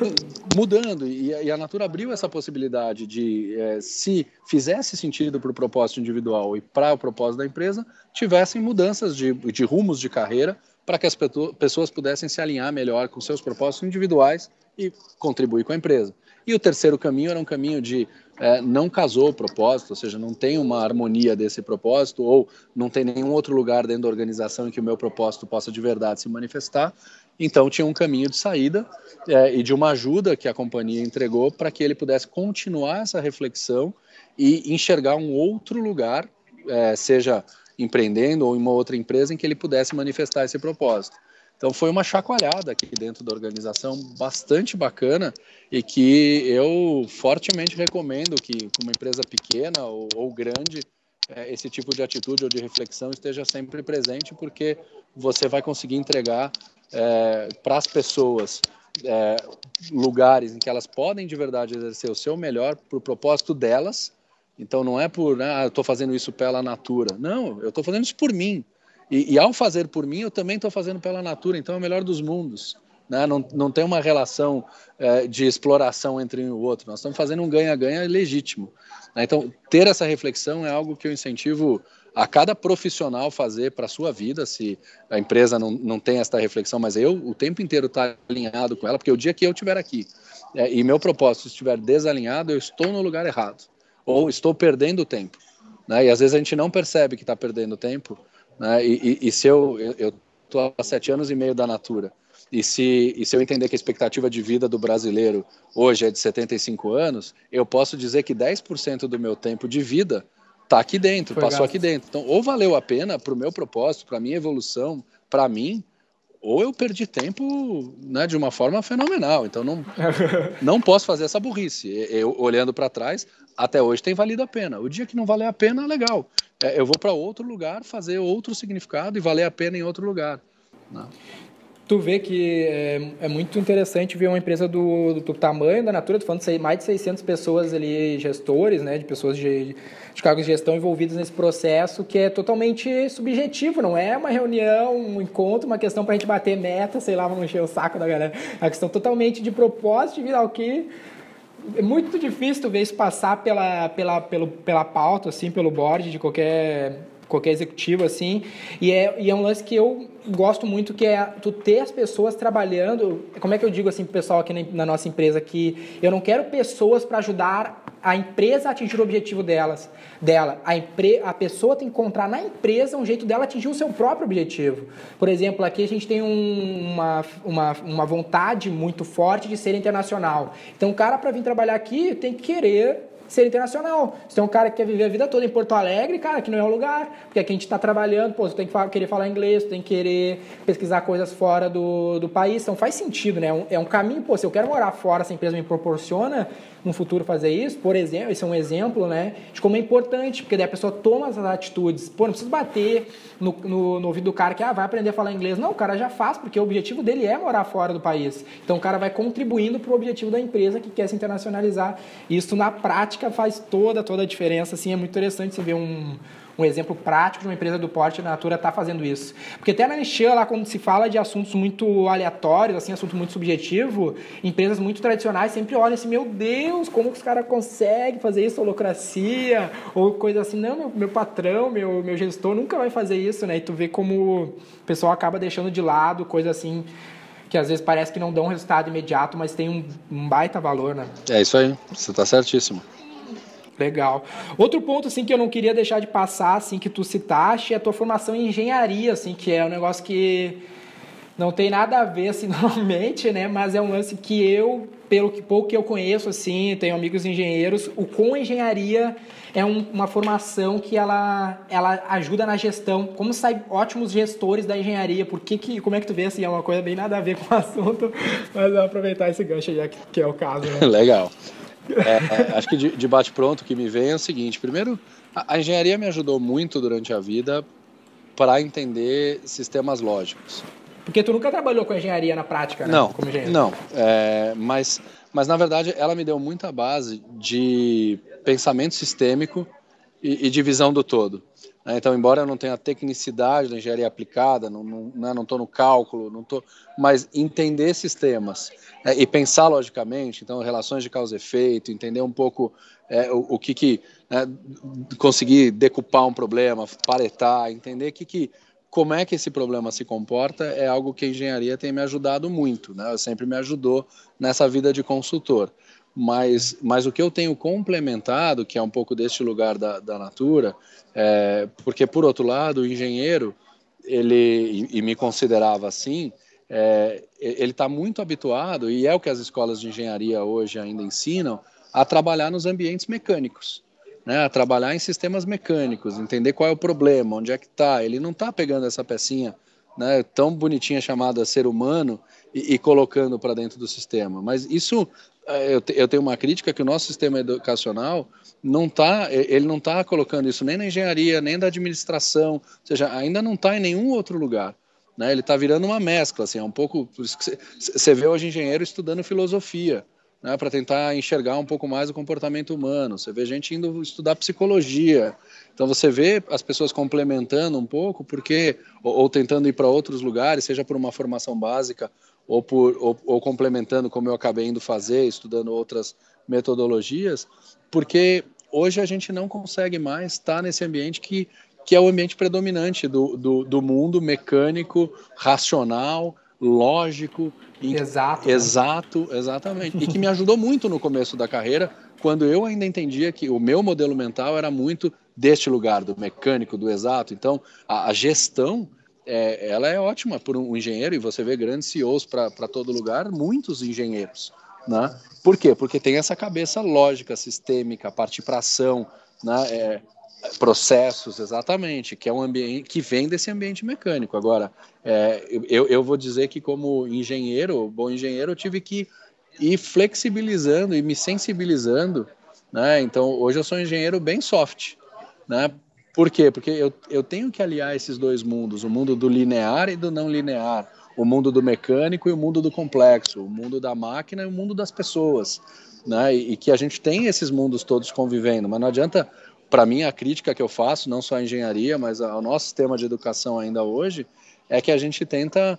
<laughs> mudando, e, e, a Natura abriu essa possibilidade de, é, se fizesse sentido para o propósito individual e para o propósito da empresa, tivessem mudanças de, de rumos de carreira para que as pessoas pudessem se alinhar melhor com seus propósitos individuais e contribuir com a empresa. E o terceiro caminho era um caminho de é, não casou o propósito, ou seja, não tem uma harmonia desse propósito, ou não tem nenhum outro lugar dentro da organização em que o meu propósito possa de verdade se manifestar. Então tinha um caminho de saída é, e de uma ajuda que a companhia entregou para que ele pudesse continuar essa reflexão e enxergar um outro lugar, é, seja empreendendo ou em uma outra empresa, em que ele pudesse manifestar esse propósito. Então foi uma chacoalhada aqui dentro da organização bastante bacana e que eu fortemente recomendo que uma empresa pequena ou, ou grande é, esse tipo de atitude ou de reflexão esteja sempre presente porque você vai conseguir entregar é, para as pessoas é, lugares em que elas podem de verdade exercer o seu melhor para o propósito delas. Então não é por, né, ah, eu estou fazendo isso pela natura. Não, eu estou fazendo isso por mim. E, e, ao fazer por mim, eu também estou fazendo pela natura. Então é o melhor dos mundos. Né? Não, não tem uma relação é, de exploração entre um e o outro. Nós estamos fazendo um ganha-ganha legítimo. Né? Então ter essa reflexão é algo que eu incentivo a cada profissional fazer para a sua vida, se a empresa não, não tem essa reflexão, mas eu o tempo inteiro estar tá alinhado com ela, porque o dia que eu estiver aqui é, e meu propósito estiver desalinhado, eu estou no lugar errado, ou estou perdendo tempo. Né? E às vezes a gente não percebe que está perdendo tempo, né? e, e, e, se eu estou há sete anos e meio da Natura, E se, e se eu entender que a expectativa de vida do brasileiro hoje é de 75 anos, eu posso dizer que 10% do meu tempo de vida está aqui dentro, Foi passou gasto. aqui dentro. Então, ou valeu a pena para o meu propósito, para a minha evolução, para mim, ou eu perdi tempo né, de uma forma fenomenal. Então não, <laughs> não posso fazer essa burrice. Eu, olhando para trás, até hoje tem valido a pena. O dia que não valer a pena, legal. É, eu vou para outro lugar fazer outro significado e valer a pena em outro lugar. Né? Tu vê que é, é, muito interessante ver uma empresa do, do tamanho da Natura, tu falando de mais de 600 pessoas ali, gestores, né, de pessoas de, de cargos de gestão envolvidos nesse processo, que é totalmente subjetivo, não é uma reunião, um encontro, uma questão para a gente bater meta, sei lá, vamos encher o saco da galera. É uma questão totalmente de propósito, de virar o que é muito difícil tu ver isso passar pela, pela, pelo, pela pauta, assim, pelo board de qualquer qualquer executivo assim. E é, e é um lance que eu gosto muito que é tu ter as pessoas trabalhando. Como é que eu digo assim pro pessoal aqui na, na nossa empresa que eu não quero pessoas para ajudar a empresa a atingir o objetivo delas, dela. A, empre, a pessoa tem que encontrar na empresa um jeito dela atingir o seu próprio objetivo. Por exemplo, aqui a gente tem um, uma, uma, uma vontade muito forte de ser internacional. Então, o cara para vir trabalhar aqui tem que querer ser internacional. Se tem um cara que quer viver a vida toda em Porto Alegre, cara, que não é o lugar. Porque aqui a gente está trabalhando, pô, você tem que querer falar inglês, você tem que querer pesquisar coisas fora do, do país. Então faz sentido, né? É um, é um caminho, pô, se eu quero morar fora, essa empresa me proporciona no futuro fazer isso, por exemplo, esse é um exemplo, né, de como é importante, porque daí a pessoa toma as atitudes. Pô, não precisa bater no, no, no ouvido do cara que, ah, vai aprender a falar inglês. Não, o cara já faz, porque o objetivo dele é morar fora do país. Então o cara vai contribuindo para o objetivo da empresa que quer se internacionalizar. Isso na prática faz toda, toda a diferença, assim, é muito interessante você ver um um exemplo prático de uma empresa do porte da Natura está fazendo isso. Porque até na Enxan, lá quando se fala de assuntos muito aleatórios, assim, assunto muito subjetivo, empresas muito tradicionais sempre olham assim, meu Deus, como que os caras conseguem fazer isso, holocracia, ou coisa assim, não, meu, meu patrão, meu, meu gestor nunca vai fazer isso, né? E tu vê como o pessoal acaba deixando de lado coisa assim que às vezes parece que não dão um resultado imediato, mas tem um, um baita valor, né? É isso aí, você está certíssimo. Legal. Outro ponto assim que eu não queria deixar de passar, assim que tu citaste, é a tua formação em engenharia, assim, que é um negócio que não tem nada a ver assim <laughs> normalmente, né, mas é um lance que eu, pelo que pouco que eu conheço assim, tenho amigos engenheiros, o com engenharia é um, uma formação que ela, ela ajuda na gestão, como sair ótimos gestores da engenharia, por que que, como é que tu vê assim, é uma coisa bem nada a ver com o <laughs> assunto, mas vou aproveitar esse gancho já que, que é o caso, né? <laughs> Legal. É, é, acho que de, de bate-pronto que me vem é o seguinte: primeiro, a, a engenharia me ajudou muito durante a vida para entender sistemas lógicos. Porque tu nunca trabalhou com engenharia na prática, né? Não, como engenheiro. não. É, mas, mas na verdade ela me deu muita base de pensamento sistêmico e, e de visão do todo. Né? Então, embora eu não tenha a tecnicidade da engenharia aplicada, não estou né, no cálculo, não tô, mas entender sistemas é, e pensar logicamente, então relações de causa e efeito, entender um pouco é, o, o, que que né, conseguir decupar um problema, paretar, entender que que como é que esse problema se comporta é algo que a engenharia tem me ajudado muito, né? Sempre me ajudou nessa vida de consultor. Mas, mas o que eu tenho complementado, que é um pouco deste lugar da, da Natura, é, porque por outro lado, o engenheiro, ele, e, e me considerava assim, é, ele está muito habituado, e é o que as escolas de engenharia hoje ainda ensinam, a trabalhar nos ambientes mecânicos. Né, a trabalhar em sistemas mecânicos, entender qual é o problema, onde é que está. Ele não está pegando essa pecinha né, tão bonitinha chamada ser humano e, e colocando para dentro do sistema. Mas isso, eu, te, eu tenho uma crítica que o nosso sistema educacional não está, ele não está colocando isso nem na engenharia, nem da administração, ou seja, ainda não está em nenhum outro lugar. Né? Ele está virando uma mescla, assim, é um pouco. Você vê hoje engenheiro estudando filosofia, né, para tentar enxergar um pouco mais o comportamento humano. Você vê gente indo estudar psicologia. Então você vê as pessoas complementando um pouco, porque ou, ou tentando ir para outros lugares, seja por uma formação básica ou por ou, ou complementando, como eu acabei indo fazer, estudando outras metodologias, porque hoje a gente não consegue mais estar nesse ambiente que que é o ambiente predominante do, do, do mundo mecânico, racional, lógico. Exato. Exato, né? exatamente. E que me ajudou muito no começo da carreira, quando eu ainda entendia que o meu modelo mental era muito deste lugar, do mecânico, do exato. Então, a, a gestão é, ela é ótima por um engenheiro, e você vê grandes CEOs para todo lugar, muitos engenheiros. Né? Por quê? Porque tem essa cabeça lógica, sistêmica, partir para ação, né? É, processos, exatamente, que é um ambiente que vem desse ambiente mecânico. Agora, é, eu, eu vou dizer que como engenheiro, bom engenheiro, eu tive que ir flexibilizando e me sensibilizando, né? Então, hoje eu sou um engenheiro bem soft, né? Por quê? Porque eu, eu tenho que aliar esses dois mundos, o mundo do linear e do não linear, o mundo do mecânico e o mundo do complexo, o mundo da máquina e o mundo das pessoas, né? E, e que a gente tem esses mundos todos convivendo, mas não adianta, para mim, a crítica que eu faço, não só à engenharia, mas ao nosso sistema de educação ainda hoje, é que a gente tenta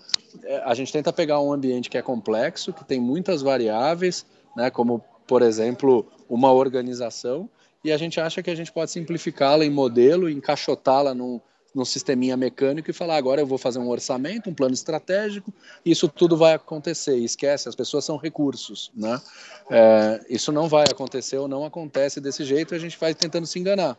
a gente tenta pegar um ambiente que é complexo, que tem muitas variáveis, né, como por exemplo uma organização, e a gente acha que a gente pode simplificá-la em modelo, encaixotá-la num, num sisteminha mecânico e falar agora eu vou fazer um orçamento, um plano estratégico, isso tudo vai acontecer. E esquece, as pessoas são recursos, né? É, isso não vai acontecer ou não acontece desse jeito, a gente vai tentando se enganar.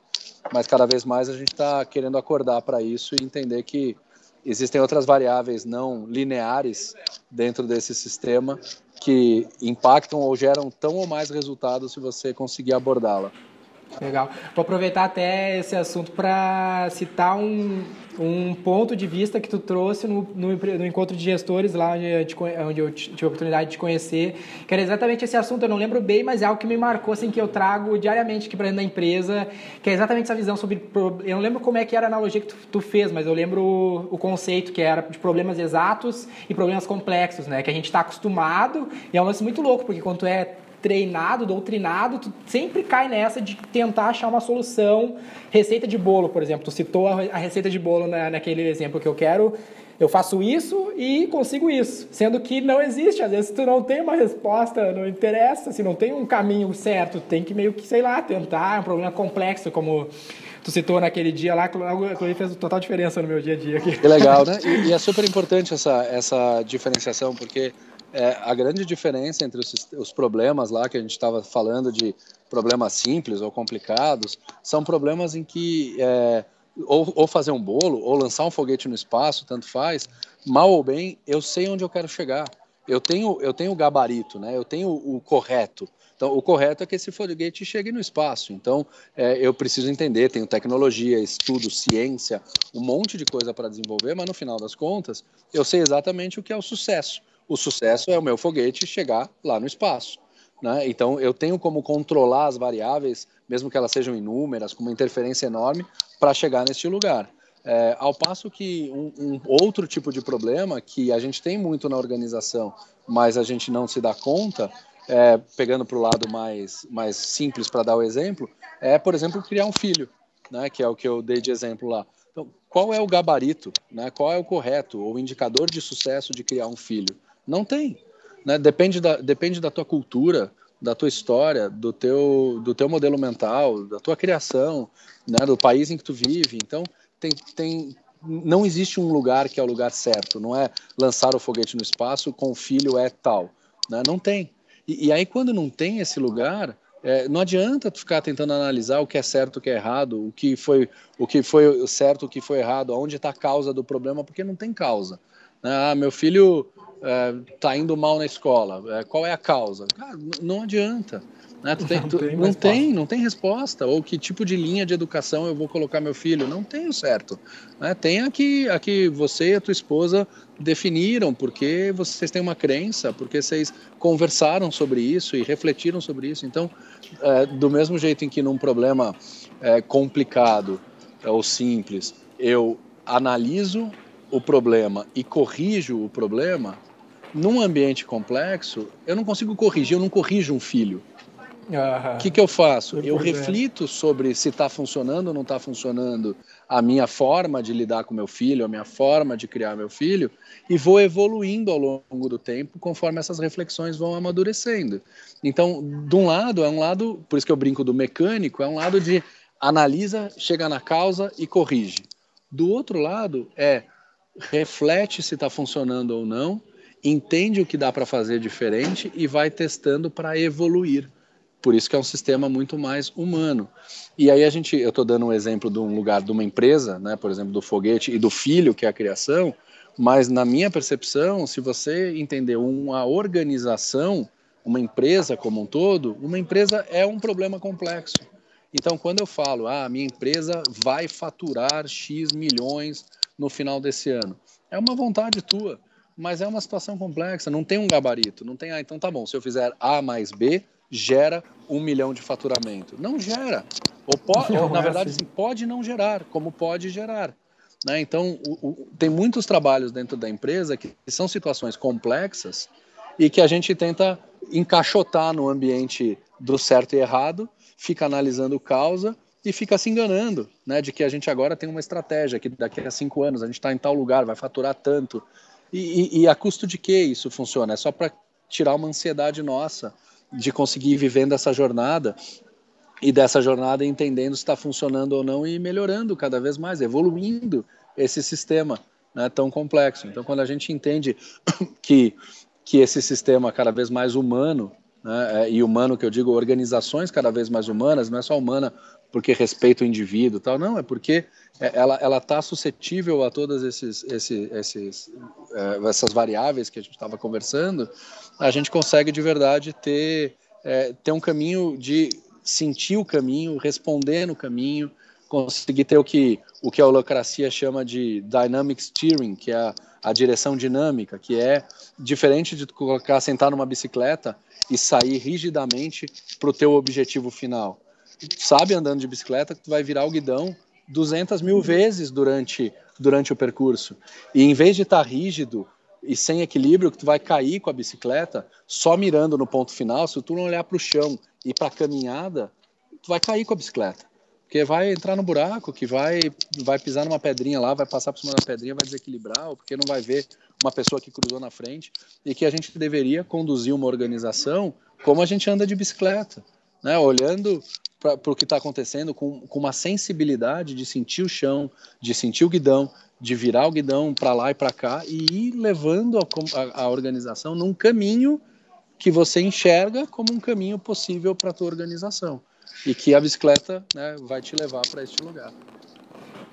Mas cada vez mais a gente está querendo acordar para isso e entender que existem outras variáveis não lineares dentro desse sistema que impactam ou geram tão ou mais resultados se você conseguir abordá-la. Legal. Vou aproveitar até esse assunto para citar um, um ponto de vista que tu trouxe no, no, no encontro de gestores lá onde eu, te, onde eu tive a oportunidade de conhecer, que era exatamente esse assunto, eu não lembro bem, mas é algo que me marcou, assim, que eu trago diariamente aqui para dentro da empresa, que é exatamente essa visão sobre... Eu não lembro como é que era a analogia que tu, tu fez, mas eu lembro o, o, conceito que era de problemas exatos e problemas complexos, né? Que a gente está acostumado e é um lance muito louco, porque quando tu é treinado, doutrinado, tu sempre cai nessa de tentar achar uma solução. Receita de bolo, por exemplo. Tu citou a receita de bolo na, naquele exemplo que eu quero. Eu faço isso e consigo isso. Sendo que não existe. Às vezes tu não tem uma resposta, não interessa. Se não tem um caminho certo, tem que meio que, sei lá, tentar. É um problema complexo, como tu citou naquele dia lá, que fez total diferença no meu dia a dia aqui. Que legal, <laughs> né? E, e é super importante essa, essa diferenciação, porque é, a grande diferença entre os, os problemas lá que a gente estava falando de problemas simples ou complicados são problemas em que é, ou, ou, fazer um bolo ou lançar um foguete no espaço, tanto faz, mal ou bem, eu sei onde eu quero chegar. Eu tenho eu tenho o gabarito, né? Eu tenho o, o correto. Então, o correto é que esse foguete chegue no espaço. Então, é, eu preciso entender, tenho tecnologia, estudo, ciência, um monte de coisa para desenvolver, mas no final das contas, eu sei exatamente o que é o sucesso o sucesso é o meu foguete chegar lá no espaço. Né? Então, eu tenho como controlar as variáveis, mesmo que elas sejam inúmeras, com uma interferência enorme, para chegar neste lugar. É, ao passo que um, um, outro tipo de problema que a gente tem muito na organização, mas a gente não se dá conta, é, pegando para o lado mais, mais simples para dar o exemplo, é, por exemplo, criar um filho, né, que é o que eu dei de exemplo lá. Então, qual é o gabarito, né, qual é o correto, ou indicador de sucesso de criar um filho? Não tem. Né? Depende, da, depende da tua cultura, da tua história, do teu, do teu modelo mental, da tua criação, né? do país em que tu vive. Então, tem, tem, não existe um lugar que é o lugar certo. Não é lançar o foguete no espaço com o filho é tal. Né? Não tem. E, e aí, quando não tem esse lugar, é, não adianta tu ficar tentando analisar o que é certo, o que é errado, o que foi o que foi certo, o que foi errado, aonde está a causa do problema, porque não tem causa. Né? Ah, meu filho está é, indo mal na escola, é, qual é a causa? Cara, não adianta. Né? Tem, não, tu, tem, não tem, não tem resposta. Ou que tipo de linha de educação eu vou colocar meu filho? Não tenho certo. Né? Tem aqui, aqui você e a tua esposa definiram porque vocês têm uma crença, porque vocês conversaram sobre isso e refletiram sobre isso. Então, é, do mesmo jeito em que num problema é, complicado ou simples, eu analiso o problema e corrijo o problema, num ambiente complexo, eu não consigo corrigir, eu não corrijo um filho. O que, que eu faço? Eu reflito sobre se está funcionando ou não está funcionando a minha forma de lidar com meu filho, a minha forma de criar meu filho, e vou evoluindo ao longo do tempo conforme essas reflexões vão amadurecendo. Então, de um lado, é um lado, por isso que eu brinco do mecânico, é um lado de analisa, chega na causa e corrige. Do outro lado, é reflete se está funcionando ou não, entende o que dá para fazer diferente e vai testando para evoluir. por isso que é um sistema muito mais humano. E aí a gente, eu estou dando um exemplo de um lugar de uma empresa, né, por exemplo, do foguete e do filho, que é a criação, mas na minha percepção, se você entender uma organização, uma empresa como um todo, uma empresa é um problema complexo. Então, quando eu falo, ah, minha empresa vai faturar X milhões no final desse ano, é uma vontade tua, mas é uma situação complexa, não tem um gabarito, não tem, ah, então tá bom, se eu fizer A mais B, gera um milhão de faturamento. Não gera. Ou, pode, ou na é verdade, assim. pode não gerar, como pode gerar. Né? Então, o, o, tem muitos trabalhos dentro da empresa que são situações complexas e que a gente tenta encaixotar no ambiente do certo e errado, fica analisando causa e fica se enganando, né, de que a gente agora tem uma estratégia, que daqui a cinco anos a gente está em tal lugar, vai faturar tanto. E, e, e, a custo de que isso funciona? É só para tirar uma ansiedade nossa de conseguir ir vivendo essa jornada e dessa jornada entendendo se está funcionando ou não e melhorando cada vez mais, evoluindo esse sistema né, tão complexo. Então, quando a gente entende <coughs> que, que esse sistema cada vez mais humano, né, é, e humano que eu digo, organizações cada vez mais humanas, não é só humana porque respeita o indivíduo tal, não, é porque é, ela está suscetível a todas esses, esses, esses, é, essas variáveis que a gente estava conversando, a gente consegue de verdade ter, é, ter um caminho de sentir o caminho, responder no caminho, conseguir ter o que, o que a holocracia chama de dynamic steering, que é a, a direção dinâmica, que é diferente de colocar, sentar numa bicicleta e sair rigidamente para o teu objetivo final. Sabe andando de bicicleta que tu vai virar o guidão 200 mil vezes durante, durante o percurso. E em vez de estar tá rígido e sem equilíbrio, que tu vai cair com a bicicleta, só mirando no ponto final, se tu não olhar para o chão e para a caminhada, tu vai cair com a bicicleta. Porque vai entrar no buraco, que vai, vai pisar numa pedrinha lá, vai passar por cima da pedrinha, vai desequilibrar, ou porque não vai ver uma pessoa que cruzou na frente. E que a gente deveria conduzir uma organização como a gente anda de bicicleta, né? olhando para o que está acontecendo com, com uma sensibilidade de sentir o chão, de sentir o guidão, de virar o guidão para lá e para cá e ir levando a, a, a, organização num caminho que você enxerga como um caminho possível para a tua organização e que a bicicleta né, vai te levar para este lugar.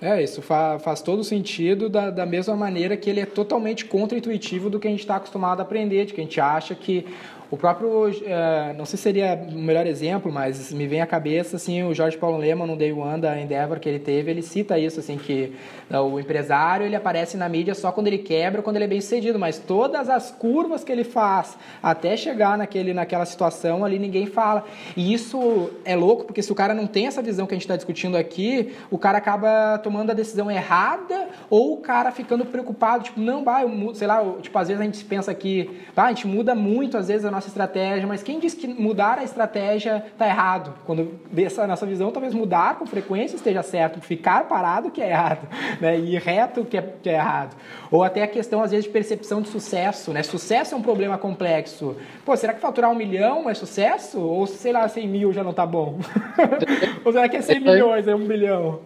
É, isso fa faz todo sentido da, da mesma maneira que ele é totalmente contra-intuitivo do que a gente está acostumado a aprender, de que a gente acha que o próprio, é, não sei se seria o melhor exemplo, mas me vem à cabeça, assim, o Jorge Paulo Lema, no Day One da Endeavor que ele teve, ele cita isso, assim, que né, o empresário, ele aparece na mídia só quando ele quebra, quando ele é bem sucedido, mas todas as curvas que ele faz até chegar naquele, naquela situação ali, ninguém fala. E isso é louco, porque se o cara não tem essa visão que a gente está discutindo aqui, o cara acaba tomando a decisão errada ou o cara ficando preocupado, tipo, não, vai, sei lá, tipo, às vezes a gente pensa que, a gente muda muito, às vezes, a nossa nossa estratégia, mas quem diz que mudar a estratégia está errado? Quando dessa nossa visão, talvez mudar com frequência esteja certo, ficar parado que é errado, <laughs> né? ir reto que é, que é errado. Ou até a questão, às vezes, de percepção de sucesso. Né? Sucesso é um problema complexo. Pô, será que faturar um milhão é sucesso? Ou, sei lá, 100 mil já não está bom? <laughs> Ou será que é 100 milhões, é um bilhão?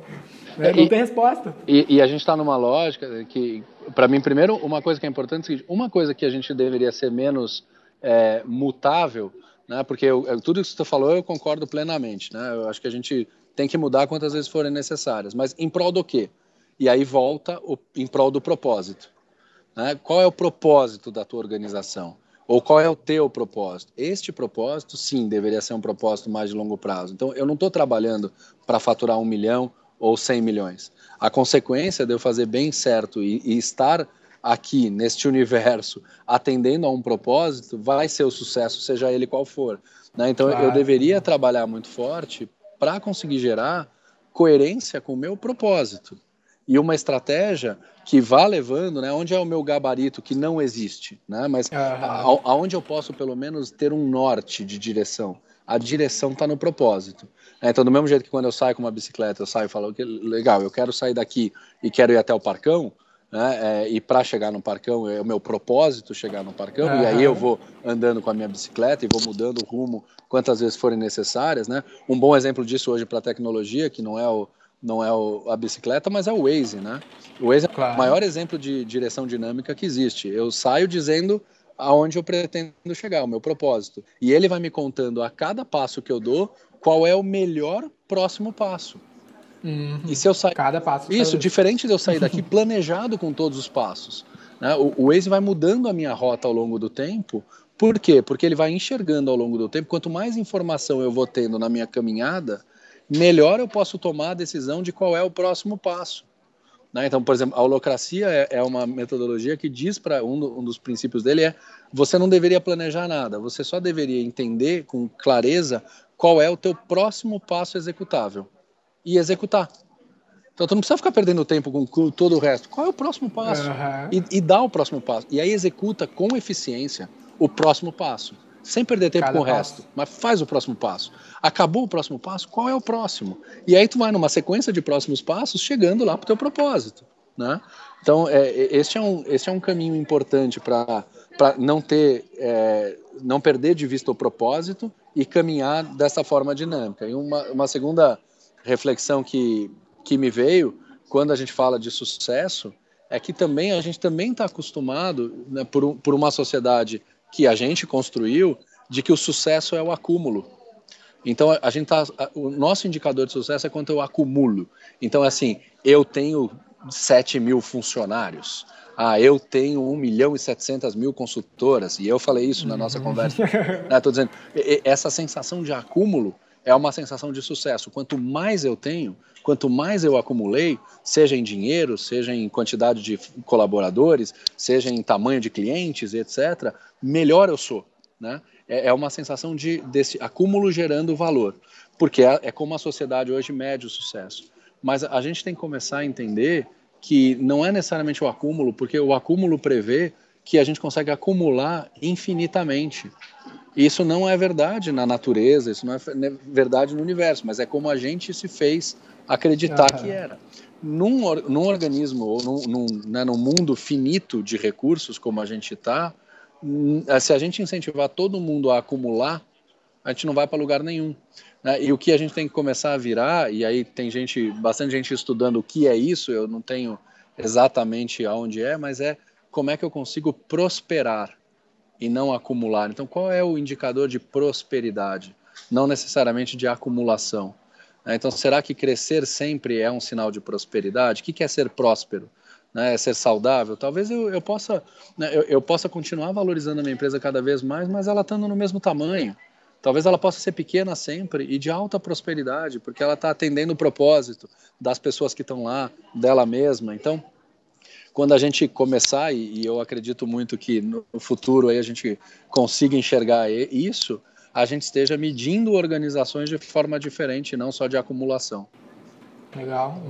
Né? Não e, tem resposta. E, e a gente está numa lógica que, para mim, primeiro, uma coisa que é importante é uma coisa que a gente deveria ser menos é, mutável, né? Porque eu, eu, tudo que você falou eu concordo plenamente, né? Eu acho que a gente tem que mudar quantas vezes forem necessárias, mas em prol do quê? E aí volta o, em prol do propósito. Né? Qual é o propósito da tua organização? Ou qual é o teu propósito? Este propósito, sim, deveria ser um propósito mais de longo prazo. Então, eu não estou trabalhando para faturar um milhão ou cem milhões. A consequência de eu fazer bem certo e, e estar aqui neste universo atendendo a um propósito, vai ser o sucesso, seja ele qual for. Né? Então claro. eu deveria trabalhar muito forte para conseguir gerar coerência com o meu propósito e uma estratégia que vá levando, né, onde é o meu gabarito que não existe, né, mas uhum. aonde eu posso pelo menos ter um norte de direção. A direção está no propósito. Né? Então, do mesmo jeito que quando eu saio com uma bicicleta, eu saio e falo, legal, eu quero sair daqui e quero ir até o parcão, né? É, e para chegar no parcão, é o meu propósito chegar no parcão, uhum. e aí eu vou andando com a minha bicicleta e vou mudando o rumo quantas vezes forem necessárias. Né? Um bom exemplo disso hoje para a tecnologia, que não é, o, não é o, a bicicleta, mas é o Waze. Né? O Waze claro. é o maior exemplo de direção dinâmica que existe. Eu saio dizendo aonde eu pretendo chegar, o meu propósito. E ele vai me contando a cada passo que eu dou qual é o melhor próximo passo. Uhum. E se eu sair. Cada passo. Isso, cada... diferente de eu sair daqui <laughs> planejado com todos os passos. Né? O, o Waze vai mudando a minha rota ao longo do tempo. Por quê? Porque ele vai enxergando ao longo do tempo. Quanto mais informação eu vou tendo na minha caminhada, melhor eu posso tomar a decisão de qual é o próximo passo. Né? Então, por exemplo, a holocracia é, é uma metodologia que diz para um, um, dos princípios dele é você não deveria planejar nada, você só deveria entender com clareza qual é o teu próximo passo executável e executar. Então, tu não precisa ficar perdendo tempo com, todo o resto. Qual é o próximo passo? Uhum. E, e dá o próximo passo. E aí executa com eficiência o próximo passo sem perder tempo Cada com o passo. resto, mas faz o próximo passo. Acabou o próximo passo, qual é o próximo? E aí tu vai numa sequência de próximos passos, chegando lá para o teu propósito, né? Então, é, este, é um, este é um caminho importante para não ter, é, não perder de vista o propósito e caminhar dessa forma dinâmica. E uma, uma segunda reflexão que, que me veio quando a gente fala de sucesso é que também a gente também está acostumado né, por, por uma sociedade que a gente construiu de que o sucesso é o acúmulo. Então a gente tá, o nosso indicador de sucesso é quanto eu acumulo. Então assim, eu tenho 7 mil funcionários. Ah, eu tenho 1 milhão e 700 mil consultoras. E eu falei isso na nossa conversa. Estou dizendo, essa sensação de acúmulo é uma sensação de sucesso. Quanto mais eu tenho, quanto mais eu acumulei, seja em dinheiro, seja em quantidade de colaboradores, seja em tamanho de clientes, etc., melhor eu sou. Né? É, é uma sensação de, desse acúmulo gerando valor, porque é, é como a sociedade hoje mede o sucesso. Mas a gente tem que começar a entender que não é necessariamente o acúmulo, porque o acúmulo prevê que a gente consegue acumular infinitamente. Isso não é verdade na natureza, isso não é verdade no universo, mas é como a gente se fez acreditar que era. Num, num organismo ou num, num, né, num mundo finito de recursos como a gente está, se a gente incentivar todo mundo a acumular, a gente não vai para lugar nenhum. Né? E o que a gente tem que começar a virar, e aí tem gente, bastante gente estudando o que é isso, eu não tenho exatamente aonde é, mas é como é que eu consigo prosperar e não acumular. Então, qual é o indicador de prosperidade? Não necessariamente de acumulação. Né? Então, será que crescer sempre é um sinal de prosperidade? O que é ser próspero? Né? É ser saudável? Talvez eu, eu possa né, eu, eu, possa continuar valorizando a minha empresa cada vez mais, mas ela estando no mesmo tamanho. Talvez ela possa ser pequena sempre e de alta prosperidade, porque ela está atendendo o propósito das pessoas que estão lá, dela mesma. Então, quando a gente começar, e, eu acredito muito que no futuro aí a gente consiga enxergar isso, a gente esteja medindo organizações de forma diferente, não só de acumulação. Legal,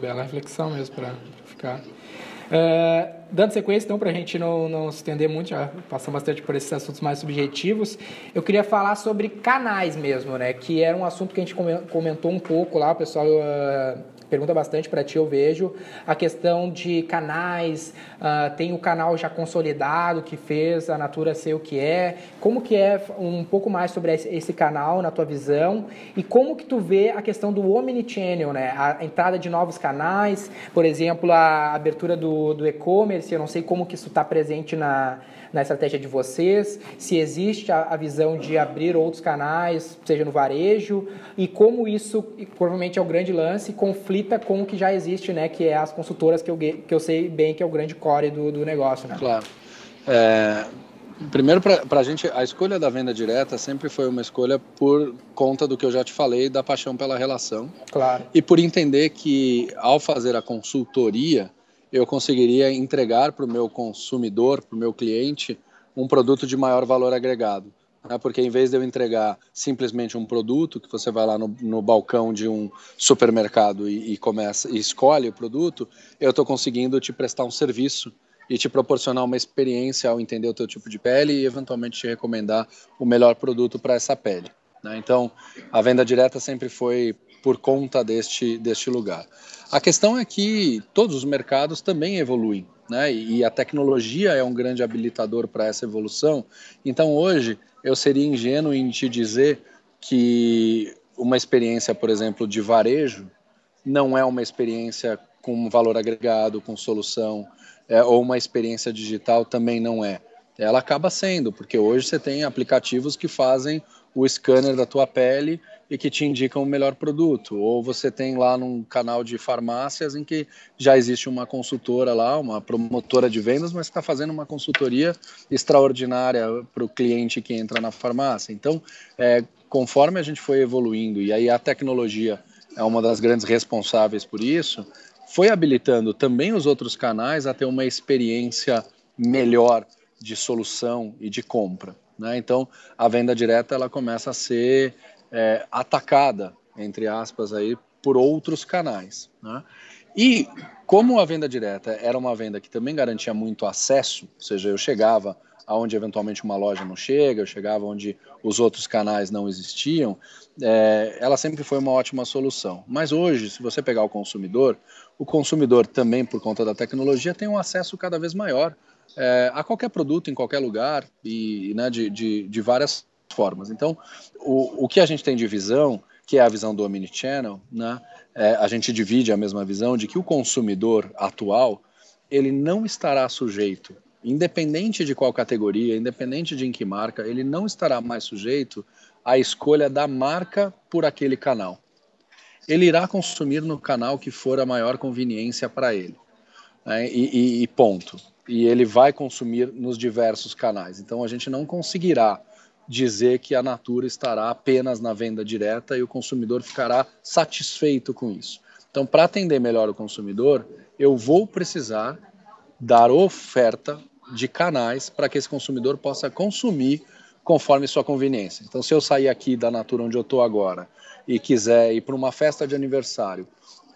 bela reflexão mesmo para ficar. Uh, dando sequência, então, para a gente não, não se estender muito, já passamos bastante por esses assuntos mais subjetivos, eu queria falar sobre canais mesmo, né? Que era um assunto que a gente comentou um pouco lá, o pessoal uh, pergunta bastante para ti, eu vejo. A questão de canais, uh, tem o canal já consolidado que fez a Natura ser o que é. Como que é um pouco mais sobre esse canal na tua visão e como que tu vê a questão do omnichannel, né? A entrada de novos canais, por exemplo, a abertura do, do e-commerce, eu não sei como que isso está presente na na estratégia de vocês, se existe a, a, visão de abrir outros canais, seja no varejo, e como isso, provavelmente é o grande lance, conflita com o que já existe, né, que é as consultoras que eu, que eu sei bem que é o grande core do, do negócio. Né? Claro. É, primeiro, para a gente, a escolha da venda direta sempre foi uma escolha por conta do que eu já te falei, da paixão pela relação. Claro. E por entender que, ao fazer a consultoria, eu conseguiria entregar para o meu consumidor, para o meu cliente, um produto de maior valor agregado. Né? Porque em vez de eu entregar simplesmente um produto, que você vai lá no, no balcão de um supermercado e, e, começa e escolhe o produto, eu estou conseguindo te prestar um serviço e te proporcionar uma experiência ao entender o teu tipo de pele e eventualmente te recomendar o melhor produto para essa pele. Né? Então, a venda direta sempre foi por conta deste, deste lugar. A questão é que todos os mercados também evoluem, né? E a tecnologia é um grande habilitador para essa evolução. Então, hoje, eu seria ingênuo em te dizer que uma experiência, por exemplo, de varejo, não é uma experiência com valor agregado, com solução, é, ou uma experiência digital também não é. ela acaba sendo, porque hoje você tem aplicativos que fazem o scanner da tua pele e que te indicam o melhor produto. Ou você tem lá num canal de farmácias em que já existe uma consultora lá, uma promotora de vendas, mas está fazendo uma consultoria extraordinária para o cliente que entra na farmácia. Então, é, conforme a gente foi evoluindo, e aí a tecnologia é uma das grandes responsáveis por isso, foi habilitando também os outros canais a ter uma experiência melhor de solução e de compra. Né? Então, a venda direta ela começa a ser é, atacada, entre aspas, aí, por outros canais. Né? E como a venda direta era uma venda que também garantia muito acesso, ou seja, eu chegava aonde eventualmente uma loja não chega, eu chegava onde os outros canais não existiam, é, ela sempre foi uma ótima solução. Mas hoje, se você pegar o consumidor, o consumidor também, por conta da tecnologia, tem um acesso cada vez maior é, a qualquer produto em qualquer lugar e né, de, de, de várias formas. Então, o, o que a gente tem de visão, que é a visão do Omnichannel, né, é, a gente divide a mesma visão de que o consumidor atual ele não estará sujeito, independente de qual categoria, independente de em que marca, ele não estará mais sujeito à escolha da marca por aquele canal. Ele irá consumir no canal que for a maior conveniência para ele. Né, e, e, e ponto. E ele vai consumir nos diversos canais. Então a gente não conseguirá dizer que a Natura estará apenas na venda direta e o consumidor ficará satisfeito com isso. Então, para atender melhor o consumidor, eu vou precisar dar oferta de canais para que esse consumidor possa consumir conforme sua conveniência. Então, se eu sair aqui da Natura onde eu estou agora e quiser ir para uma festa de aniversário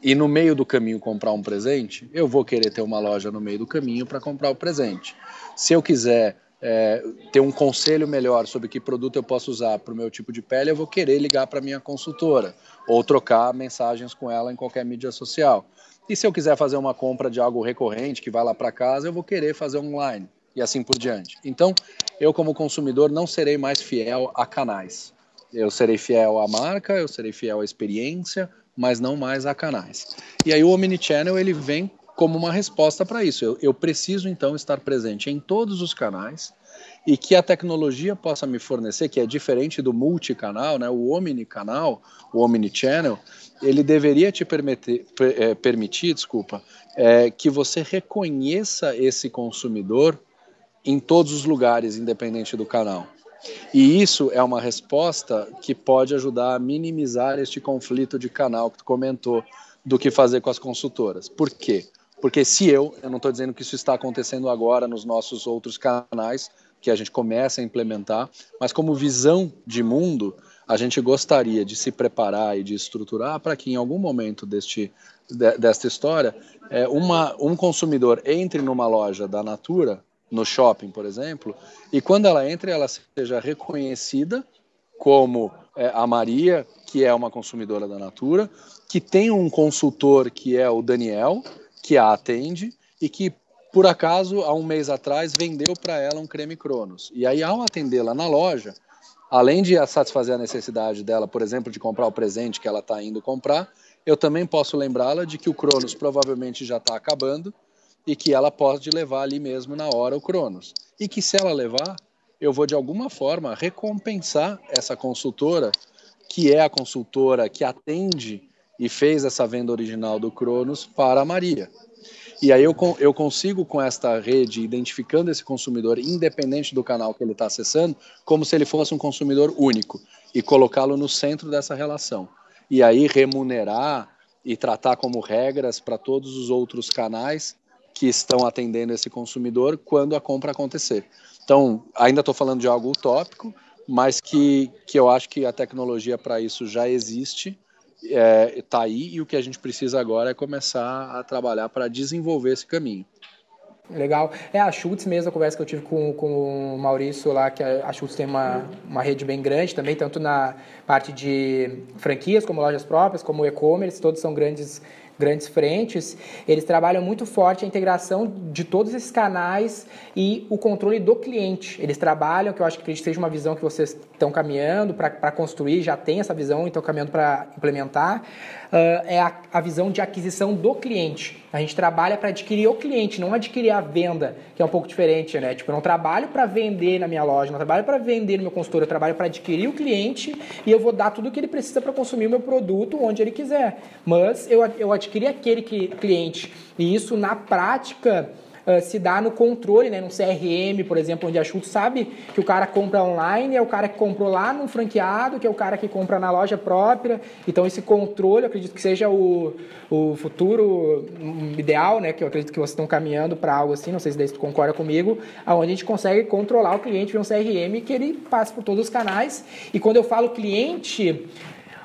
e no meio do caminho comprar um presente, eu vou querer ter uma loja no meio do caminho para comprar o presente. Se eu quiser é, ter um conselho melhor sobre que produto eu posso usar para o meu tipo de pele, eu vou querer ligar para minha consultora ou trocar mensagens com ela em qualquer mídia social. E se eu quiser fazer uma compra de algo recorrente que vai lá para casa, eu vou querer fazer online e assim por diante. Então, eu como consumidor não serei mais fiel a canais. Eu serei fiel à marca, eu serei fiel à experiência, mas não mais a canais. E aí o Omnichannel ele vem como uma resposta para isso. Eu, eu, preciso então estar presente em todos os canais e que a tecnologia possa me fornecer, que é diferente do multicanal, né, o omnicanal, o omnichannel, ele deveria te permitir, é, permitir desculpa, é, que você reconheça esse consumidor em todos os lugares, independente do canal. E isso é uma resposta que pode ajudar a minimizar este conflito de canal que tu comentou do que fazer com as consultoras. Por quê? Porque se eu, eu não estou dizendo que isso está acontecendo agora nos nossos outros canais, que a gente começa a implementar, mas como visão de mundo, a gente gostaria de se preparar e de estruturar para que em algum momento deste, de, desta história, é, uma, um consumidor entre numa loja da Natura, no shopping, por exemplo, e quando ela entra, ela seja reconhecida como é, a Maria, que é uma consumidora da Natura, que tem um consultor que é o Daniel, que a atende e que, por acaso, há um mês atrás, vendeu para ela um creme Cronos. E aí, ao atendê-la na loja, além de satisfazer a necessidade dela, por exemplo, de comprar o presente que ela está indo comprar, eu também posso lembrá-la de que o Cronos provavelmente já está acabando e que ela pode levar ali mesmo na hora o Cronos. E que se ela levar, eu vou de alguma forma recompensar essa consultora, que é a consultora que atende e fez essa venda original do Cronos para a Maria. E aí eu, eu consigo, com esta rede, identificando esse consumidor, independente do canal que ele está acessando, como se ele fosse um consumidor único, e colocá-lo no centro dessa relação. E aí remunerar e tratar como regras para todos os outros canais que estão atendendo esse consumidor quando a compra acontecer. Então, ainda estou falando de algo utópico, mas que, que eu acho que a tecnologia para isso já existe está é, tá aí e o que a gente precisa agora é começar a trabalhar para desenvolver esse caminho. Legal. É, a Schultz mesmo, a conversa que eu tive com, com o Maurício lá, que a Schultz tem uma, uma rede bem grande também, tanto na parte de franquias, como lojas próprias, como e-commerce, todos são grandes grandes frentes, eles trabalham muito forte a integração de todos esses canais e o controle do cliente. Eles trabalham, que eu acho que seja uma visão que vocês estão caminhando para construir, já tem essa visão estão caminhando para implementar, uh, é a, a visão de aquisição do cliente. A gente trabalha para adquirir o cliente, não adquirir a venda, que é um pouco diferente, né? Tipo, eu não trabalho para vender na minha loja, não trabalho para vender no meu consultor, eu trabalho para adquirir o cliente e eu vou dar tudo o que ele precisa para consumir o meu produto onde ele quiser. Mas eu, eu adquiri aquele cliente e isso na prática uh, se dá no controle, né, no CRM, por exemplo, onde a Schultz sabe que o cara compra online é o cara que comprou lá no franqueado, que é o cara que compra na loja própria. Então, esse controle, eu acredito que seja o, o futuro ideal, né, que eu acredito que vocês estão caminhando para algo assim, não sei se daí tu concorda comigo, aonde a gente consegue controlar o cliente via um CRM que ele passe por todos os canais. E quando eu falo cliente,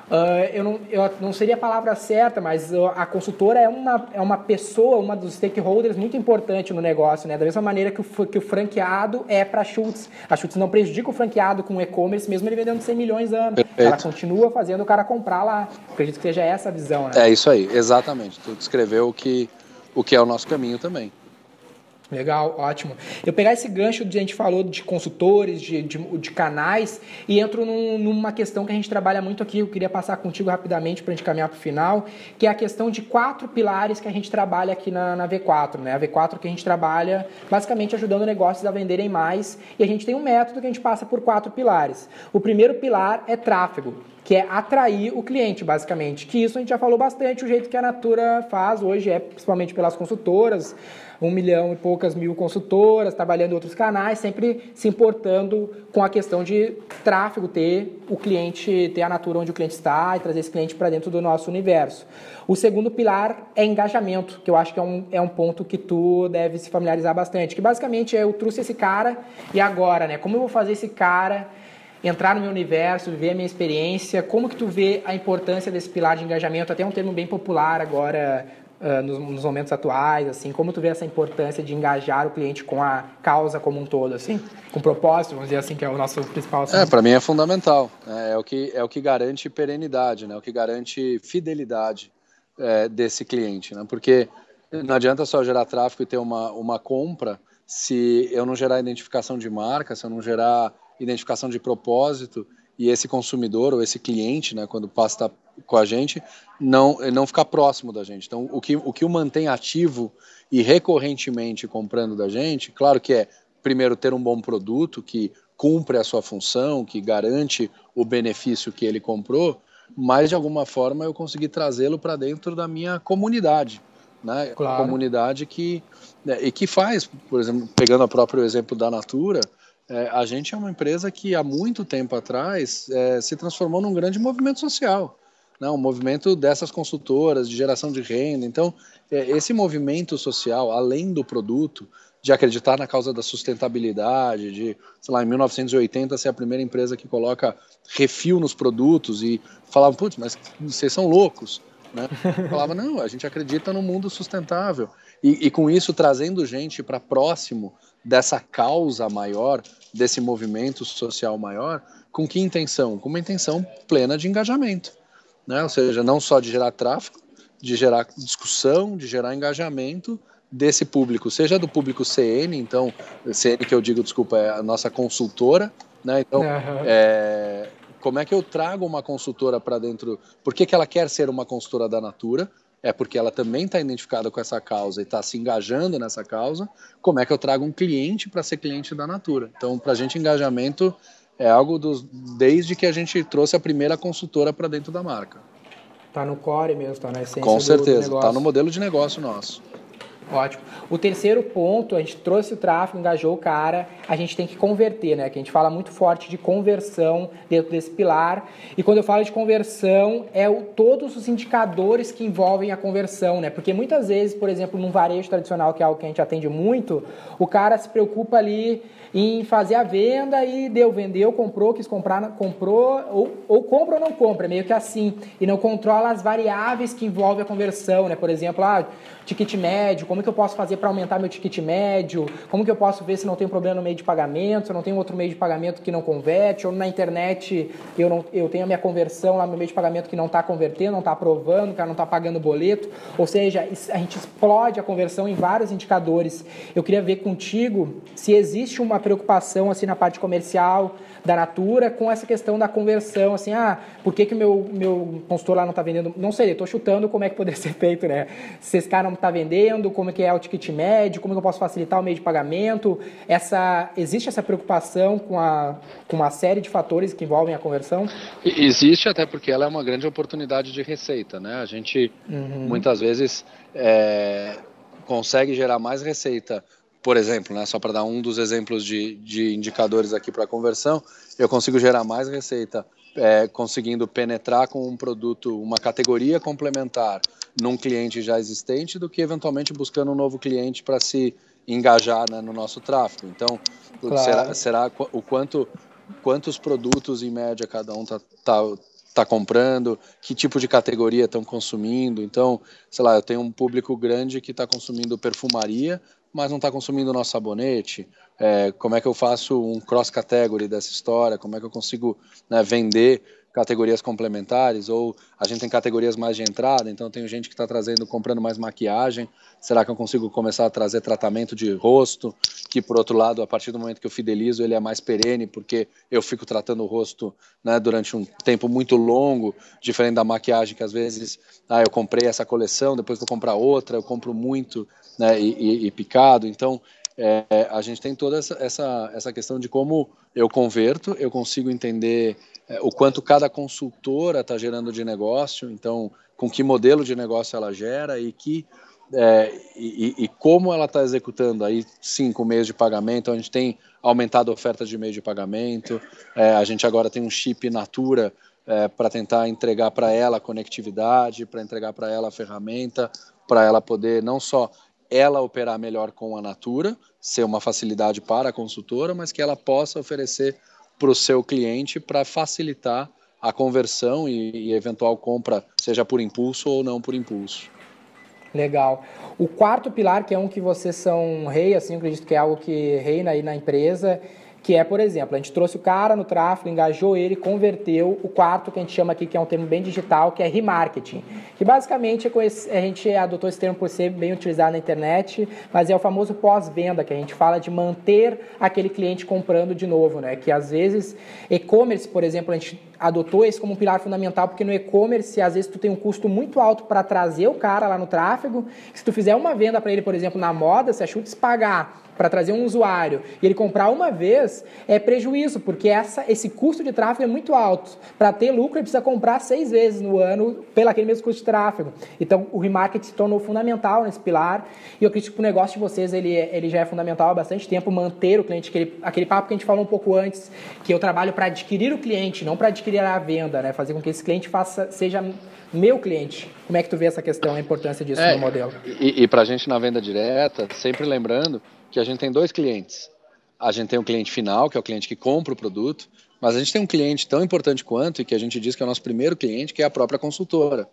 Uh, eu, não, eu não seria a palavra certa, mas a consultora é uma, é uma pessoa, uma dos stakeholders muito importante no negócio, né? Da mesma maneira que o, que o franqueado é para a Schultz. A Schultz não prejudica o franqueado com e-commerce, mesmo ele vendendo 100 milhões anos. Perfeito. Ela continua fazendo o cara comprar lá. Acredito que seja essa a visão, né? É isso aí, exatamente. Tu descreveu o que, o que é o nosso caminho também. Legal, ótimo. Eu pegar esse gancho de a gente falou de consultores, de, de, de canais, e entro num, numa questão que a gente trabalha muito aqui, eu queria passar contigo rapidamente para a gente caminhar para o final, que é a questão de quatro pilares que a gente trabalha aqui na, na V4. Né? A V4 que a gente trabalha basicamente ajudando negócios a venderem mais, e a gente tem um método que a gente passa por quatro pilares. O primeiro pilar é tráfego que é atrair o cliente, basicamente. Que isso a gente já falou bastante, o jeito que a Natura faz hoje é principalmente pelas consultoras, um milhão e poucas mil consultoras, trabalhando em outros canais, sempre se importando com a questão de tráfego, ter o cliente, ter a Natura onde o cliente está e trazer esse cliente para dentro do nosso universo. O segundo pilar é engajamento, que eu acho que é um, é um ponto que tu deve se familiarizar bastante, que basicamente é eu trouxe esse cara e agora, né? Como eu vou fazer esse cara entrar no meu universo, viver a minha experiência, como que tu vê a importância desse pilar de engajamento, até um termo bem popular agora uh, nos, nos, momentos atuais, assim, como tu vê essa importância de engajar o cliente com a causa como um todo, assim, com propósito, vamos dizer assim, que é o nosso principal. Assunto. É, para mim é fundamental, é, é, o que é o que garante perenidade, né, é o que garante fidelidade é, desse cliente, né, porque não adianta só gerar tráfego e ter uma uma compra se eu não gerar identificação de marca, se eu não gerar identificação de propósito e esse consumidor ou esse cliente, né, quando passa com a gente, não não ficar próximo da gente. Então, o que o que o mantém ativo e recorrentemente comprando da gente, claro que é primeiro ter um bom produto que cumpre a sua função, que garante o benefício que ele comprou, mas de alguma forma eu consegui trazê-lo para dentro da minha comunidade, né? Claro. Comunidade que né, e que faz, por exemplo, pegando o próprio exemplo da Natura, é, a gente é uma empresa que há muito tempo atrás é, se transformou num grande movimento social, né? um movimento dessas consultoras de geração de renda. Então, é, esse movimento social, além do produto, de acreditar na causa da sustentabilidade, de, sei lá, em 1980 ser a primeira empresa que coloca refil nos produtos e falava, putz, mas vocês são loucos. Né? falava, não, a gente acredita no mundo sustentável. E, e com isso, trazendo gente para próximo dessa causa maior, desse movimento social maior, com que intenção? Com uma intenção plena de engajamento, né? Ou seja, não só de gerar tráfego, de gerar discussão, de gerar engajamento desse público, seja do público CN, então CN que eu digo, desculpa, é a nossa consultora, né? Então, uhum. é, como é que eu trago uma consultora para dentro? Por que, que ela quer ser uma consultora da Natura? É porque ela também está identificada com essa causa e está se engajando nessa causa, como é que eu trago um cliente para ser cliente da Natura? Então, para a gente, engajamento é algo dos, desde que a gente trouxe a primeira consultora para dentro da marca. Está no core mesmo, está na essência Com certeza, está no modelo de negócio nosso. Ótimo. O terceiro ponto, a gente trouxe o tráfego, engajou o cara, a gente tem que converter, né? Que a gente fala muito forte de conversão dentro desse pilar. E quando eu falo de conversão, é o, todos os indicadores que envolvem a conversão, né? Porque muitas vezes, por exemplo, num varejo tradicional, que é algo que a gente atende muito, o cara se preocupa ali em fazer a venda e deu, vendeu, comprou, quis comprar, comprou, ou, ou compra ou não compra, é meio que assim. E não controla as variáveis que envolvem a conversão, né? Por exemplo, ah, ticket médio, como que eu posso fazer para aumentar meu ticket médio, como que eu posso ver se não tem problema no meio de pagamento, se não tem outro meio de pagamento que não converte, ou na internet eu, não, eu tenho a minha conversão lá no meio de pagamento que não está convertendo, não está aprovando, o cara não está pagando boleto, ou seja, a gente explode a conversão em vários indicadores. Eu queria ver contigo se existe uma preocupação assim na parte comercial, da Natura com essa questão da conversão, assim, ah, por que que meu, meu consultor lá não está vendendo? Não sei, estou chutando como é que poderia <laughs> ser feito, né? Se esse cara não está vendendo, como é que é o ticket médio, como que eu posso facilitar o meio de pagamento? Essa, existe essa preocupação com, a, com uma série de fatores que envolvem a conversão? Existe, até porque ela é uma grande oportunidade de receita, né? A gente, uhum. muitas vezes, é, consegue gerar mais receita por exemplo, né, só para dar um dos exemplos de, de indicadores aqui para conversão, eu consigo gerar mais receita é, conseguindo penetrar com um produto, uma categoria complementar num cliente já existente do que eventualmente buscando um novo cliente para se engajar né, no nosso tráfego. Então, claro. será, será o quanto quantos produtos em média cada um está tá, tá comprando, que tipo de categoria estão consumindo. Então, sei lá, eu tenho um público grande que está consumindo perfumaria, mas não está consumindo nosso sabonete? É, como é que eu faço um cross-category dessa história? Como é que eu consigo né, vender categorias complementares? Ou a gente tem categorias mais de entrada, então tem gente que está trazendo, comprando mais maquiagem. Será que eu consigo começar a trazer tratamento de rosto? Que, por outro lado, a partir do momento que eu fidelizo, ele é mais perene, porque eu fico tratando o rosto né, durante um tempo muito longo, diferente da maquiagem, que às vezes ah, eu comprei essa coleção, depois vou comprar outra, eu compro muito né, e, e, e picado. Então, é, a gente tem toda essa, essa, essa questão de como eu converto, eu consigo entender é, o quanto cada consultora está gerando de negócio, então, com que modelo de negócio ela gera e que é, e, e, como ela está executando. Aí cinco meses de pagamento, a gente tem aumentado a oferta de meio de pagamento, é, a gente agora tem um chip Natura é, para tentar entregar para ela conectividade, para entregar para ela ferramenta, para ela poder não só ela operar melhor com a Natura, ser uma facilidade para a consultora, mas que ela possa oferecer para o seu cliente para facilitar a conversão e, e, eventual compra, seja por impulso ou não por impulso. Legal. O quarto pilar, que é um que vocês são rei, assim, acredito que é algo que reina aí na empresa, que é, por exemplo, a gente trouxe o cara no tráfego, engajou ele, converteu. O quarto, que a gente chama aqui, que é um termo bem digital, que é remarketing. Que basicamente é a gente adotou esse termo por ser bem utilizado na internet, mas é o famoso pós-venda, que a gente fala de manter aquele cliente comprando de novo, né? Que às vezes, e-commerce, por exemplo, a gente adotou esse como um pilar fundamental, porque no e-commerce, às vezes, tu tem um custo muito alto para trazer o cara lá no tráfego. Se tu fizer uma venda para ele, por exemplo, na moda, se a Schutz pagar para trazer um usuário e ele comprar uma vez, é prejuízo, porque essa, esse custo de tráfego é muito alto. Para ter lucro, ele precisa comprar seis vezes no ano pelo aquele mesmo custo de tráfego. Então, o remarketing se tornou fundamental nesse pilar e eu acredito que o negócio de vocês ele, ele já é fundamental há bastante tempo, manter o cliente, aquele, aquele papo que a gente falou um pouco antes, que eu trabalho para adquirir o cliente, não para adquirir a venda, né? fazer com que esse cliente faça, seja meu cliente. Como é que tu vê essa questão, a importância disso é, no modelo? E, e para a gente na venda direta, sempre lembrando que a gente tem dois clientes. A gente tem um cliente final, que é o cliente que compra o produto, mas a gente tem um cliente tão importante quanto, e que a gente diz que é o nosso primeiro cliente, que é a própria consultora.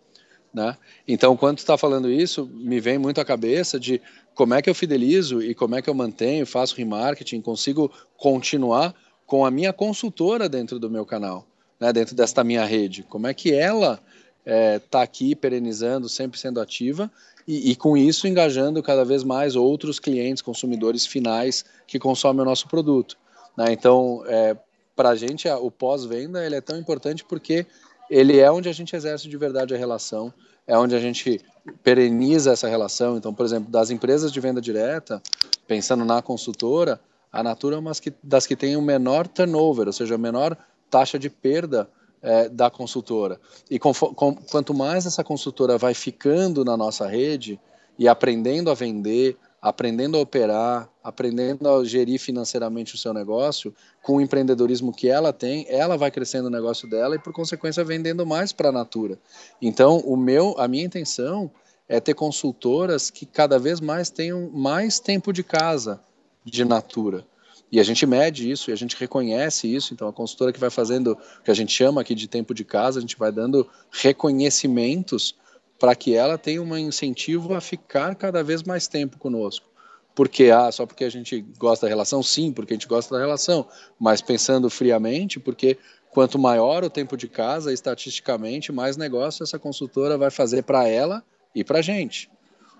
Né? Então, quando está falando isso, me vem muito à cabeça de como é que eu fidelizo e como é que eu mantenho, faço remarketing, consigo continuar com a minha consultora dentro do meu canal, né? dentro desta minha rede. Como é que ela está é, tá aqui perenizando, sempre sendo ativa e, e, com isso engajando cada vez mais outros clientes, consumidores finais que consomem o nosso produto. Né? Então, é, para a gente, o pós-venda ele é tão importante porque ele é onde a gente exerce de verdade a relação, é onde a gente pereniza essa relação. Então, por exemplo, das empresas de venda direta, pensando na consultora, a Natura é uma das que tem o menor turnover, ou seja, a menor taxa de perda é, da consultora. E com, quanto mais essa consultora vai ficando na nossa rede e aprendendo a vender, aprendendo a operar, aprendendo a gerir financeiramente o seu negócio, com o empreendedorismo que ela tem, ela vai crescendo o negócio dela e por consequência vendendo mais para a Natura. Então, o meu, a minha intenção é ter consultoras que cada vez mais tenham mais tempo de casa de Natura. E a gente mede isso e a gente reconhece isso. Então, a consultora que vai fazendo o que a gente chama aqui de tempo de casa, a gente vai dando reconhecimentos para que ela tenha um incentivo a ficar cada vez mais tempo conosco. Porque, ah, só porque a gente gosta da relação? Sim, porque a gente gosta da relação, mas pensando friamente, porque quanto maior o tempo de casa, estatisticamente, mais negócio essa consultora vai fazer para ela e para a gente.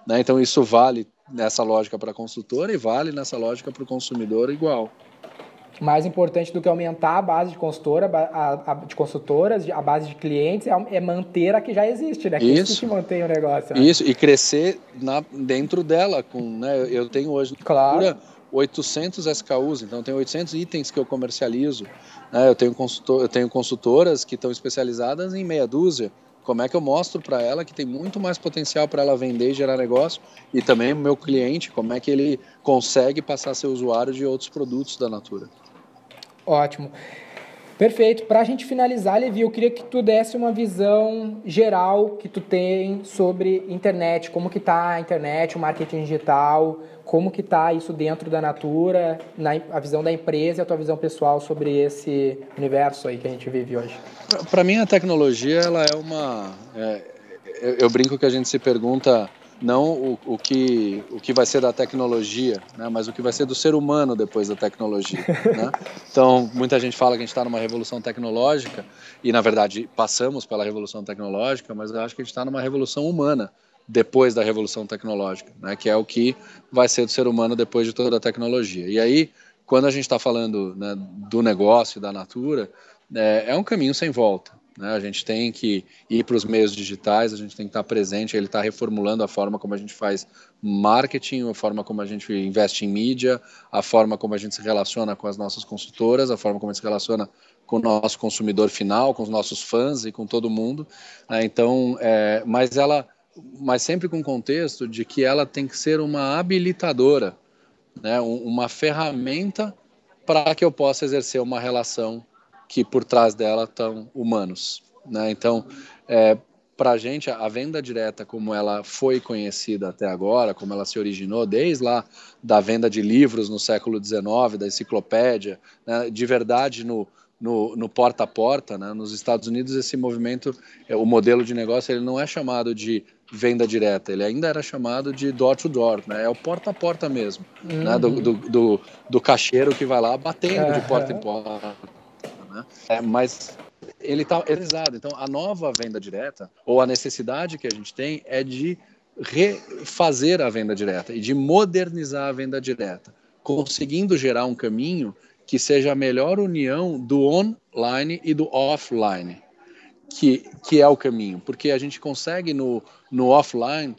Né? Então, isso vale nessa lógica para a consultora e vale nessa lógica para o consumidor igual mais importante do que aumentar a base de consultora, a, a, de consultoras, a base de clientes, é, é, manter a que já existe, né? Que isso que mantém o negócio. Né? Isso, e crescer na, dentro dela. Com, né, eu tenho hoje claro. 800 SKUs, então eu tenho 800 itens que eu comercializo. Né, eu, tenho consultor, eu tenho consultoras que estão especializadas em meia dúzia. Como é que eu mostro para ela que tem muito mais potencial para ela vender e gerar negócio? E também o meu cliente, como é que ele consegue passar a ser usuário de outros produtos da Natura? Ótimo. Perfeito. Para a gente finalizar, Levi, eu queria que tu desse uma visão geral que tu tem sobre internet, como que está a internet, o marketing digital, como que está isso dentro da Natura, na, a visão da empresa e a tua visão pessoal sobre esse universo aí que a gente vive hoje. Para mim, a tecnologia ela é uma... É, eu, eu brinco que a gente se pergunta não o, o, que, o que vai ser da tecnologia, né, mas o que vai ser do ser humano depois da tecnologia. <laughs> Né? Então, muita gente fala que a gente está numa revolução tecnológica, e na verdade passamos pela revolução tecnológica, mas eu acho que a gente está numa revolução humana depois da revolução tecnológica, né, que é o que vai ser do ser humano depois de toda a tecnologia. E aí, quando a gente está falando né, do negócio, da natura, é, é um caminho sem volta. Né? A gente tem que ir para os meios digitais, a gente tem que estar presente. Ele está reformulando a forma como a gente faz marketing, a forma como a gente investe em mídia, a forma como a gente se relaciona com as nossas consultoras, a forma como a gente se relaciona com o nosso consumidor final, com os nossos fãs e com todo mundo. Né? Então, é, mas ela, mas sempre com o contexto de que ela tem que ser uma habilitadora, né? uma ferramenta para que eu possa exercer uma relação que por trás dela estão humanos. Né? Então, é, para a gente, a venda direta, como ela foi conhecida até agora, como ela se originou desde lá da venda de livros no século XIX, da enciclopédia, né? de verdade no, no, no, porta a porta, né? nos Estados Unidos esse movimento, é, o modelo de negócio, ele não é chamado de venda direta, ele ainda era chamado de door to door, né? é o porta a porta mesmo, uhum. né? do, do, do, do, caixeiro que vai lá batendo de porta em porta né? É, mas ele está realizado. Então, a nova venda direta, ou a necessidade que a gente tem, é de refazer a venda direta e de modernizar a venda direta, conseguindo gerar um caminho que seja a melhor união do online e do offline, que, que é o caminho, porque a gente consegue no, no offline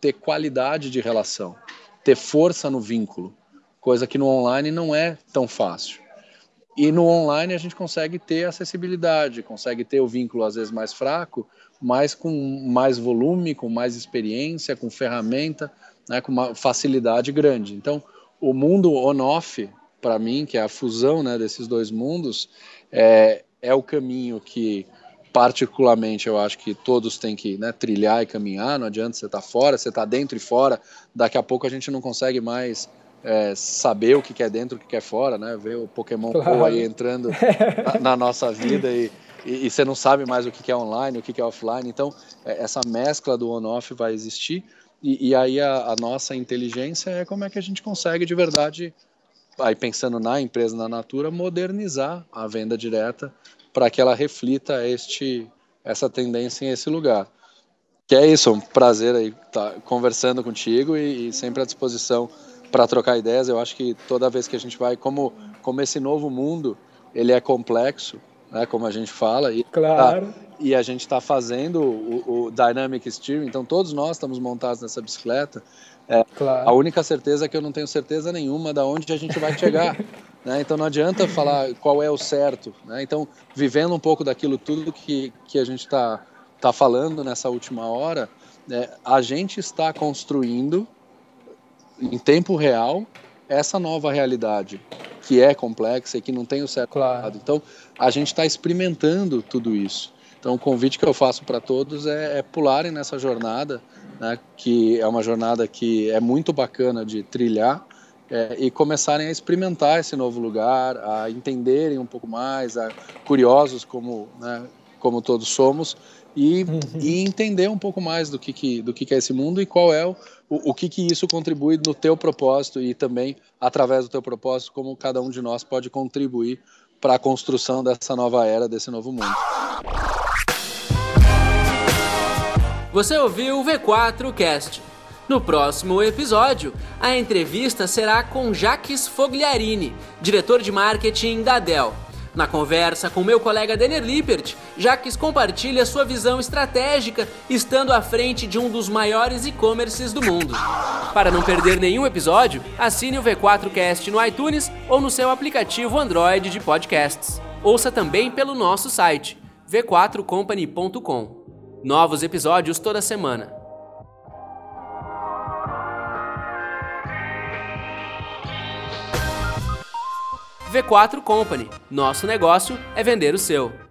ter qualidade de relação, ter força no vínculo, coisa que no online não é tão fácil. E no online a gente consegue ter acessibilidade, consegue ter o vínculo às vezes mais fraco, mas com mais volume, com mais experiência, com ferramenta, né, com uma facilidade grande. Então, o mundo on-off, para mim, que é a fusão né, desses dois mundos, é, é o caminho que, particularmente, eu acho que todos têm que né, trilhar e caminhar. Não adianta você estar tá fora, você está dentro e fora. Daqui a pouco a gente não consegue mais é, saber o que é dentro, o que é fora, né? Ver o Pokémon claro. Go aí entrando na, na nossa vida e, e, e, você não sabe mais o que é online, o que é offline. Então, é, essa mescla do on-off vai existir e, e aí a, a, nossa inteligência é como é que a gente consegue de verdade, aí pensando na empresa, na Natura, modernizar a venda direta para que ela reflita este, essa tendência em esse lugar. Que é isso, um prazer aí estar tá conversando contigo e, e sempre à disposição para trocar ideias. Eu acho que toda vez que a gente vai, como, como esse novo mundo, ele é complexo, né, como a gente fala. E, claro. Tá, e a gente está fazendo o, o, Dynamic Steering, então todos nós estamos montados nessa bicicleta. É, claro. A única certeza é que eu não tenho certeza nenhuma de onde a gente vai chegar. <laughs> né? Então não adianta falar qual é o certo. Né? Então, vivendo um pouco daquilo tudo que, que a gente está tá falando nessa última hora, né, a gente está construindo em tempo real essa nova realidade que é complexa e que não tem o certo claro. Então, a gente está experimentando tudo isso. Então, o convite que eu faço para todos é, é, pularem nessa jornada, né, que é uma jornada que é muito bacana de trilhar é, e começarem a experimentar esse novo lugar, a entenderem um pouco mais, a, curiosos como, né, como todos somos, e, uhum. e entender um pouco mais do que, que, do que, que é esse mundo e qual é o, o, o que, que isso contribui no teu propósito e também através do teu propósito como cada um de nós pode contribuir para a construção dessa nova era, desse novo mundo. Você ouviu o V4 Cast. No próximo episódio, a entrevista será com Jaques Fogliarini, diretor de marketing da Dell. Na conversa com meu colega Denner Lippert, Jaques compartilha sua visão estratégica, estando à frente de um dos maiores e-commerces do mundo. Para não perder nenhum episódio, assine o V4Cast no iTunes ou no seu aplicativo Android de podcasts. Ouça também pelo nosso site v4company.com. Novos episódios toda semana. V4 Company. Nosso negócio é vender o seu.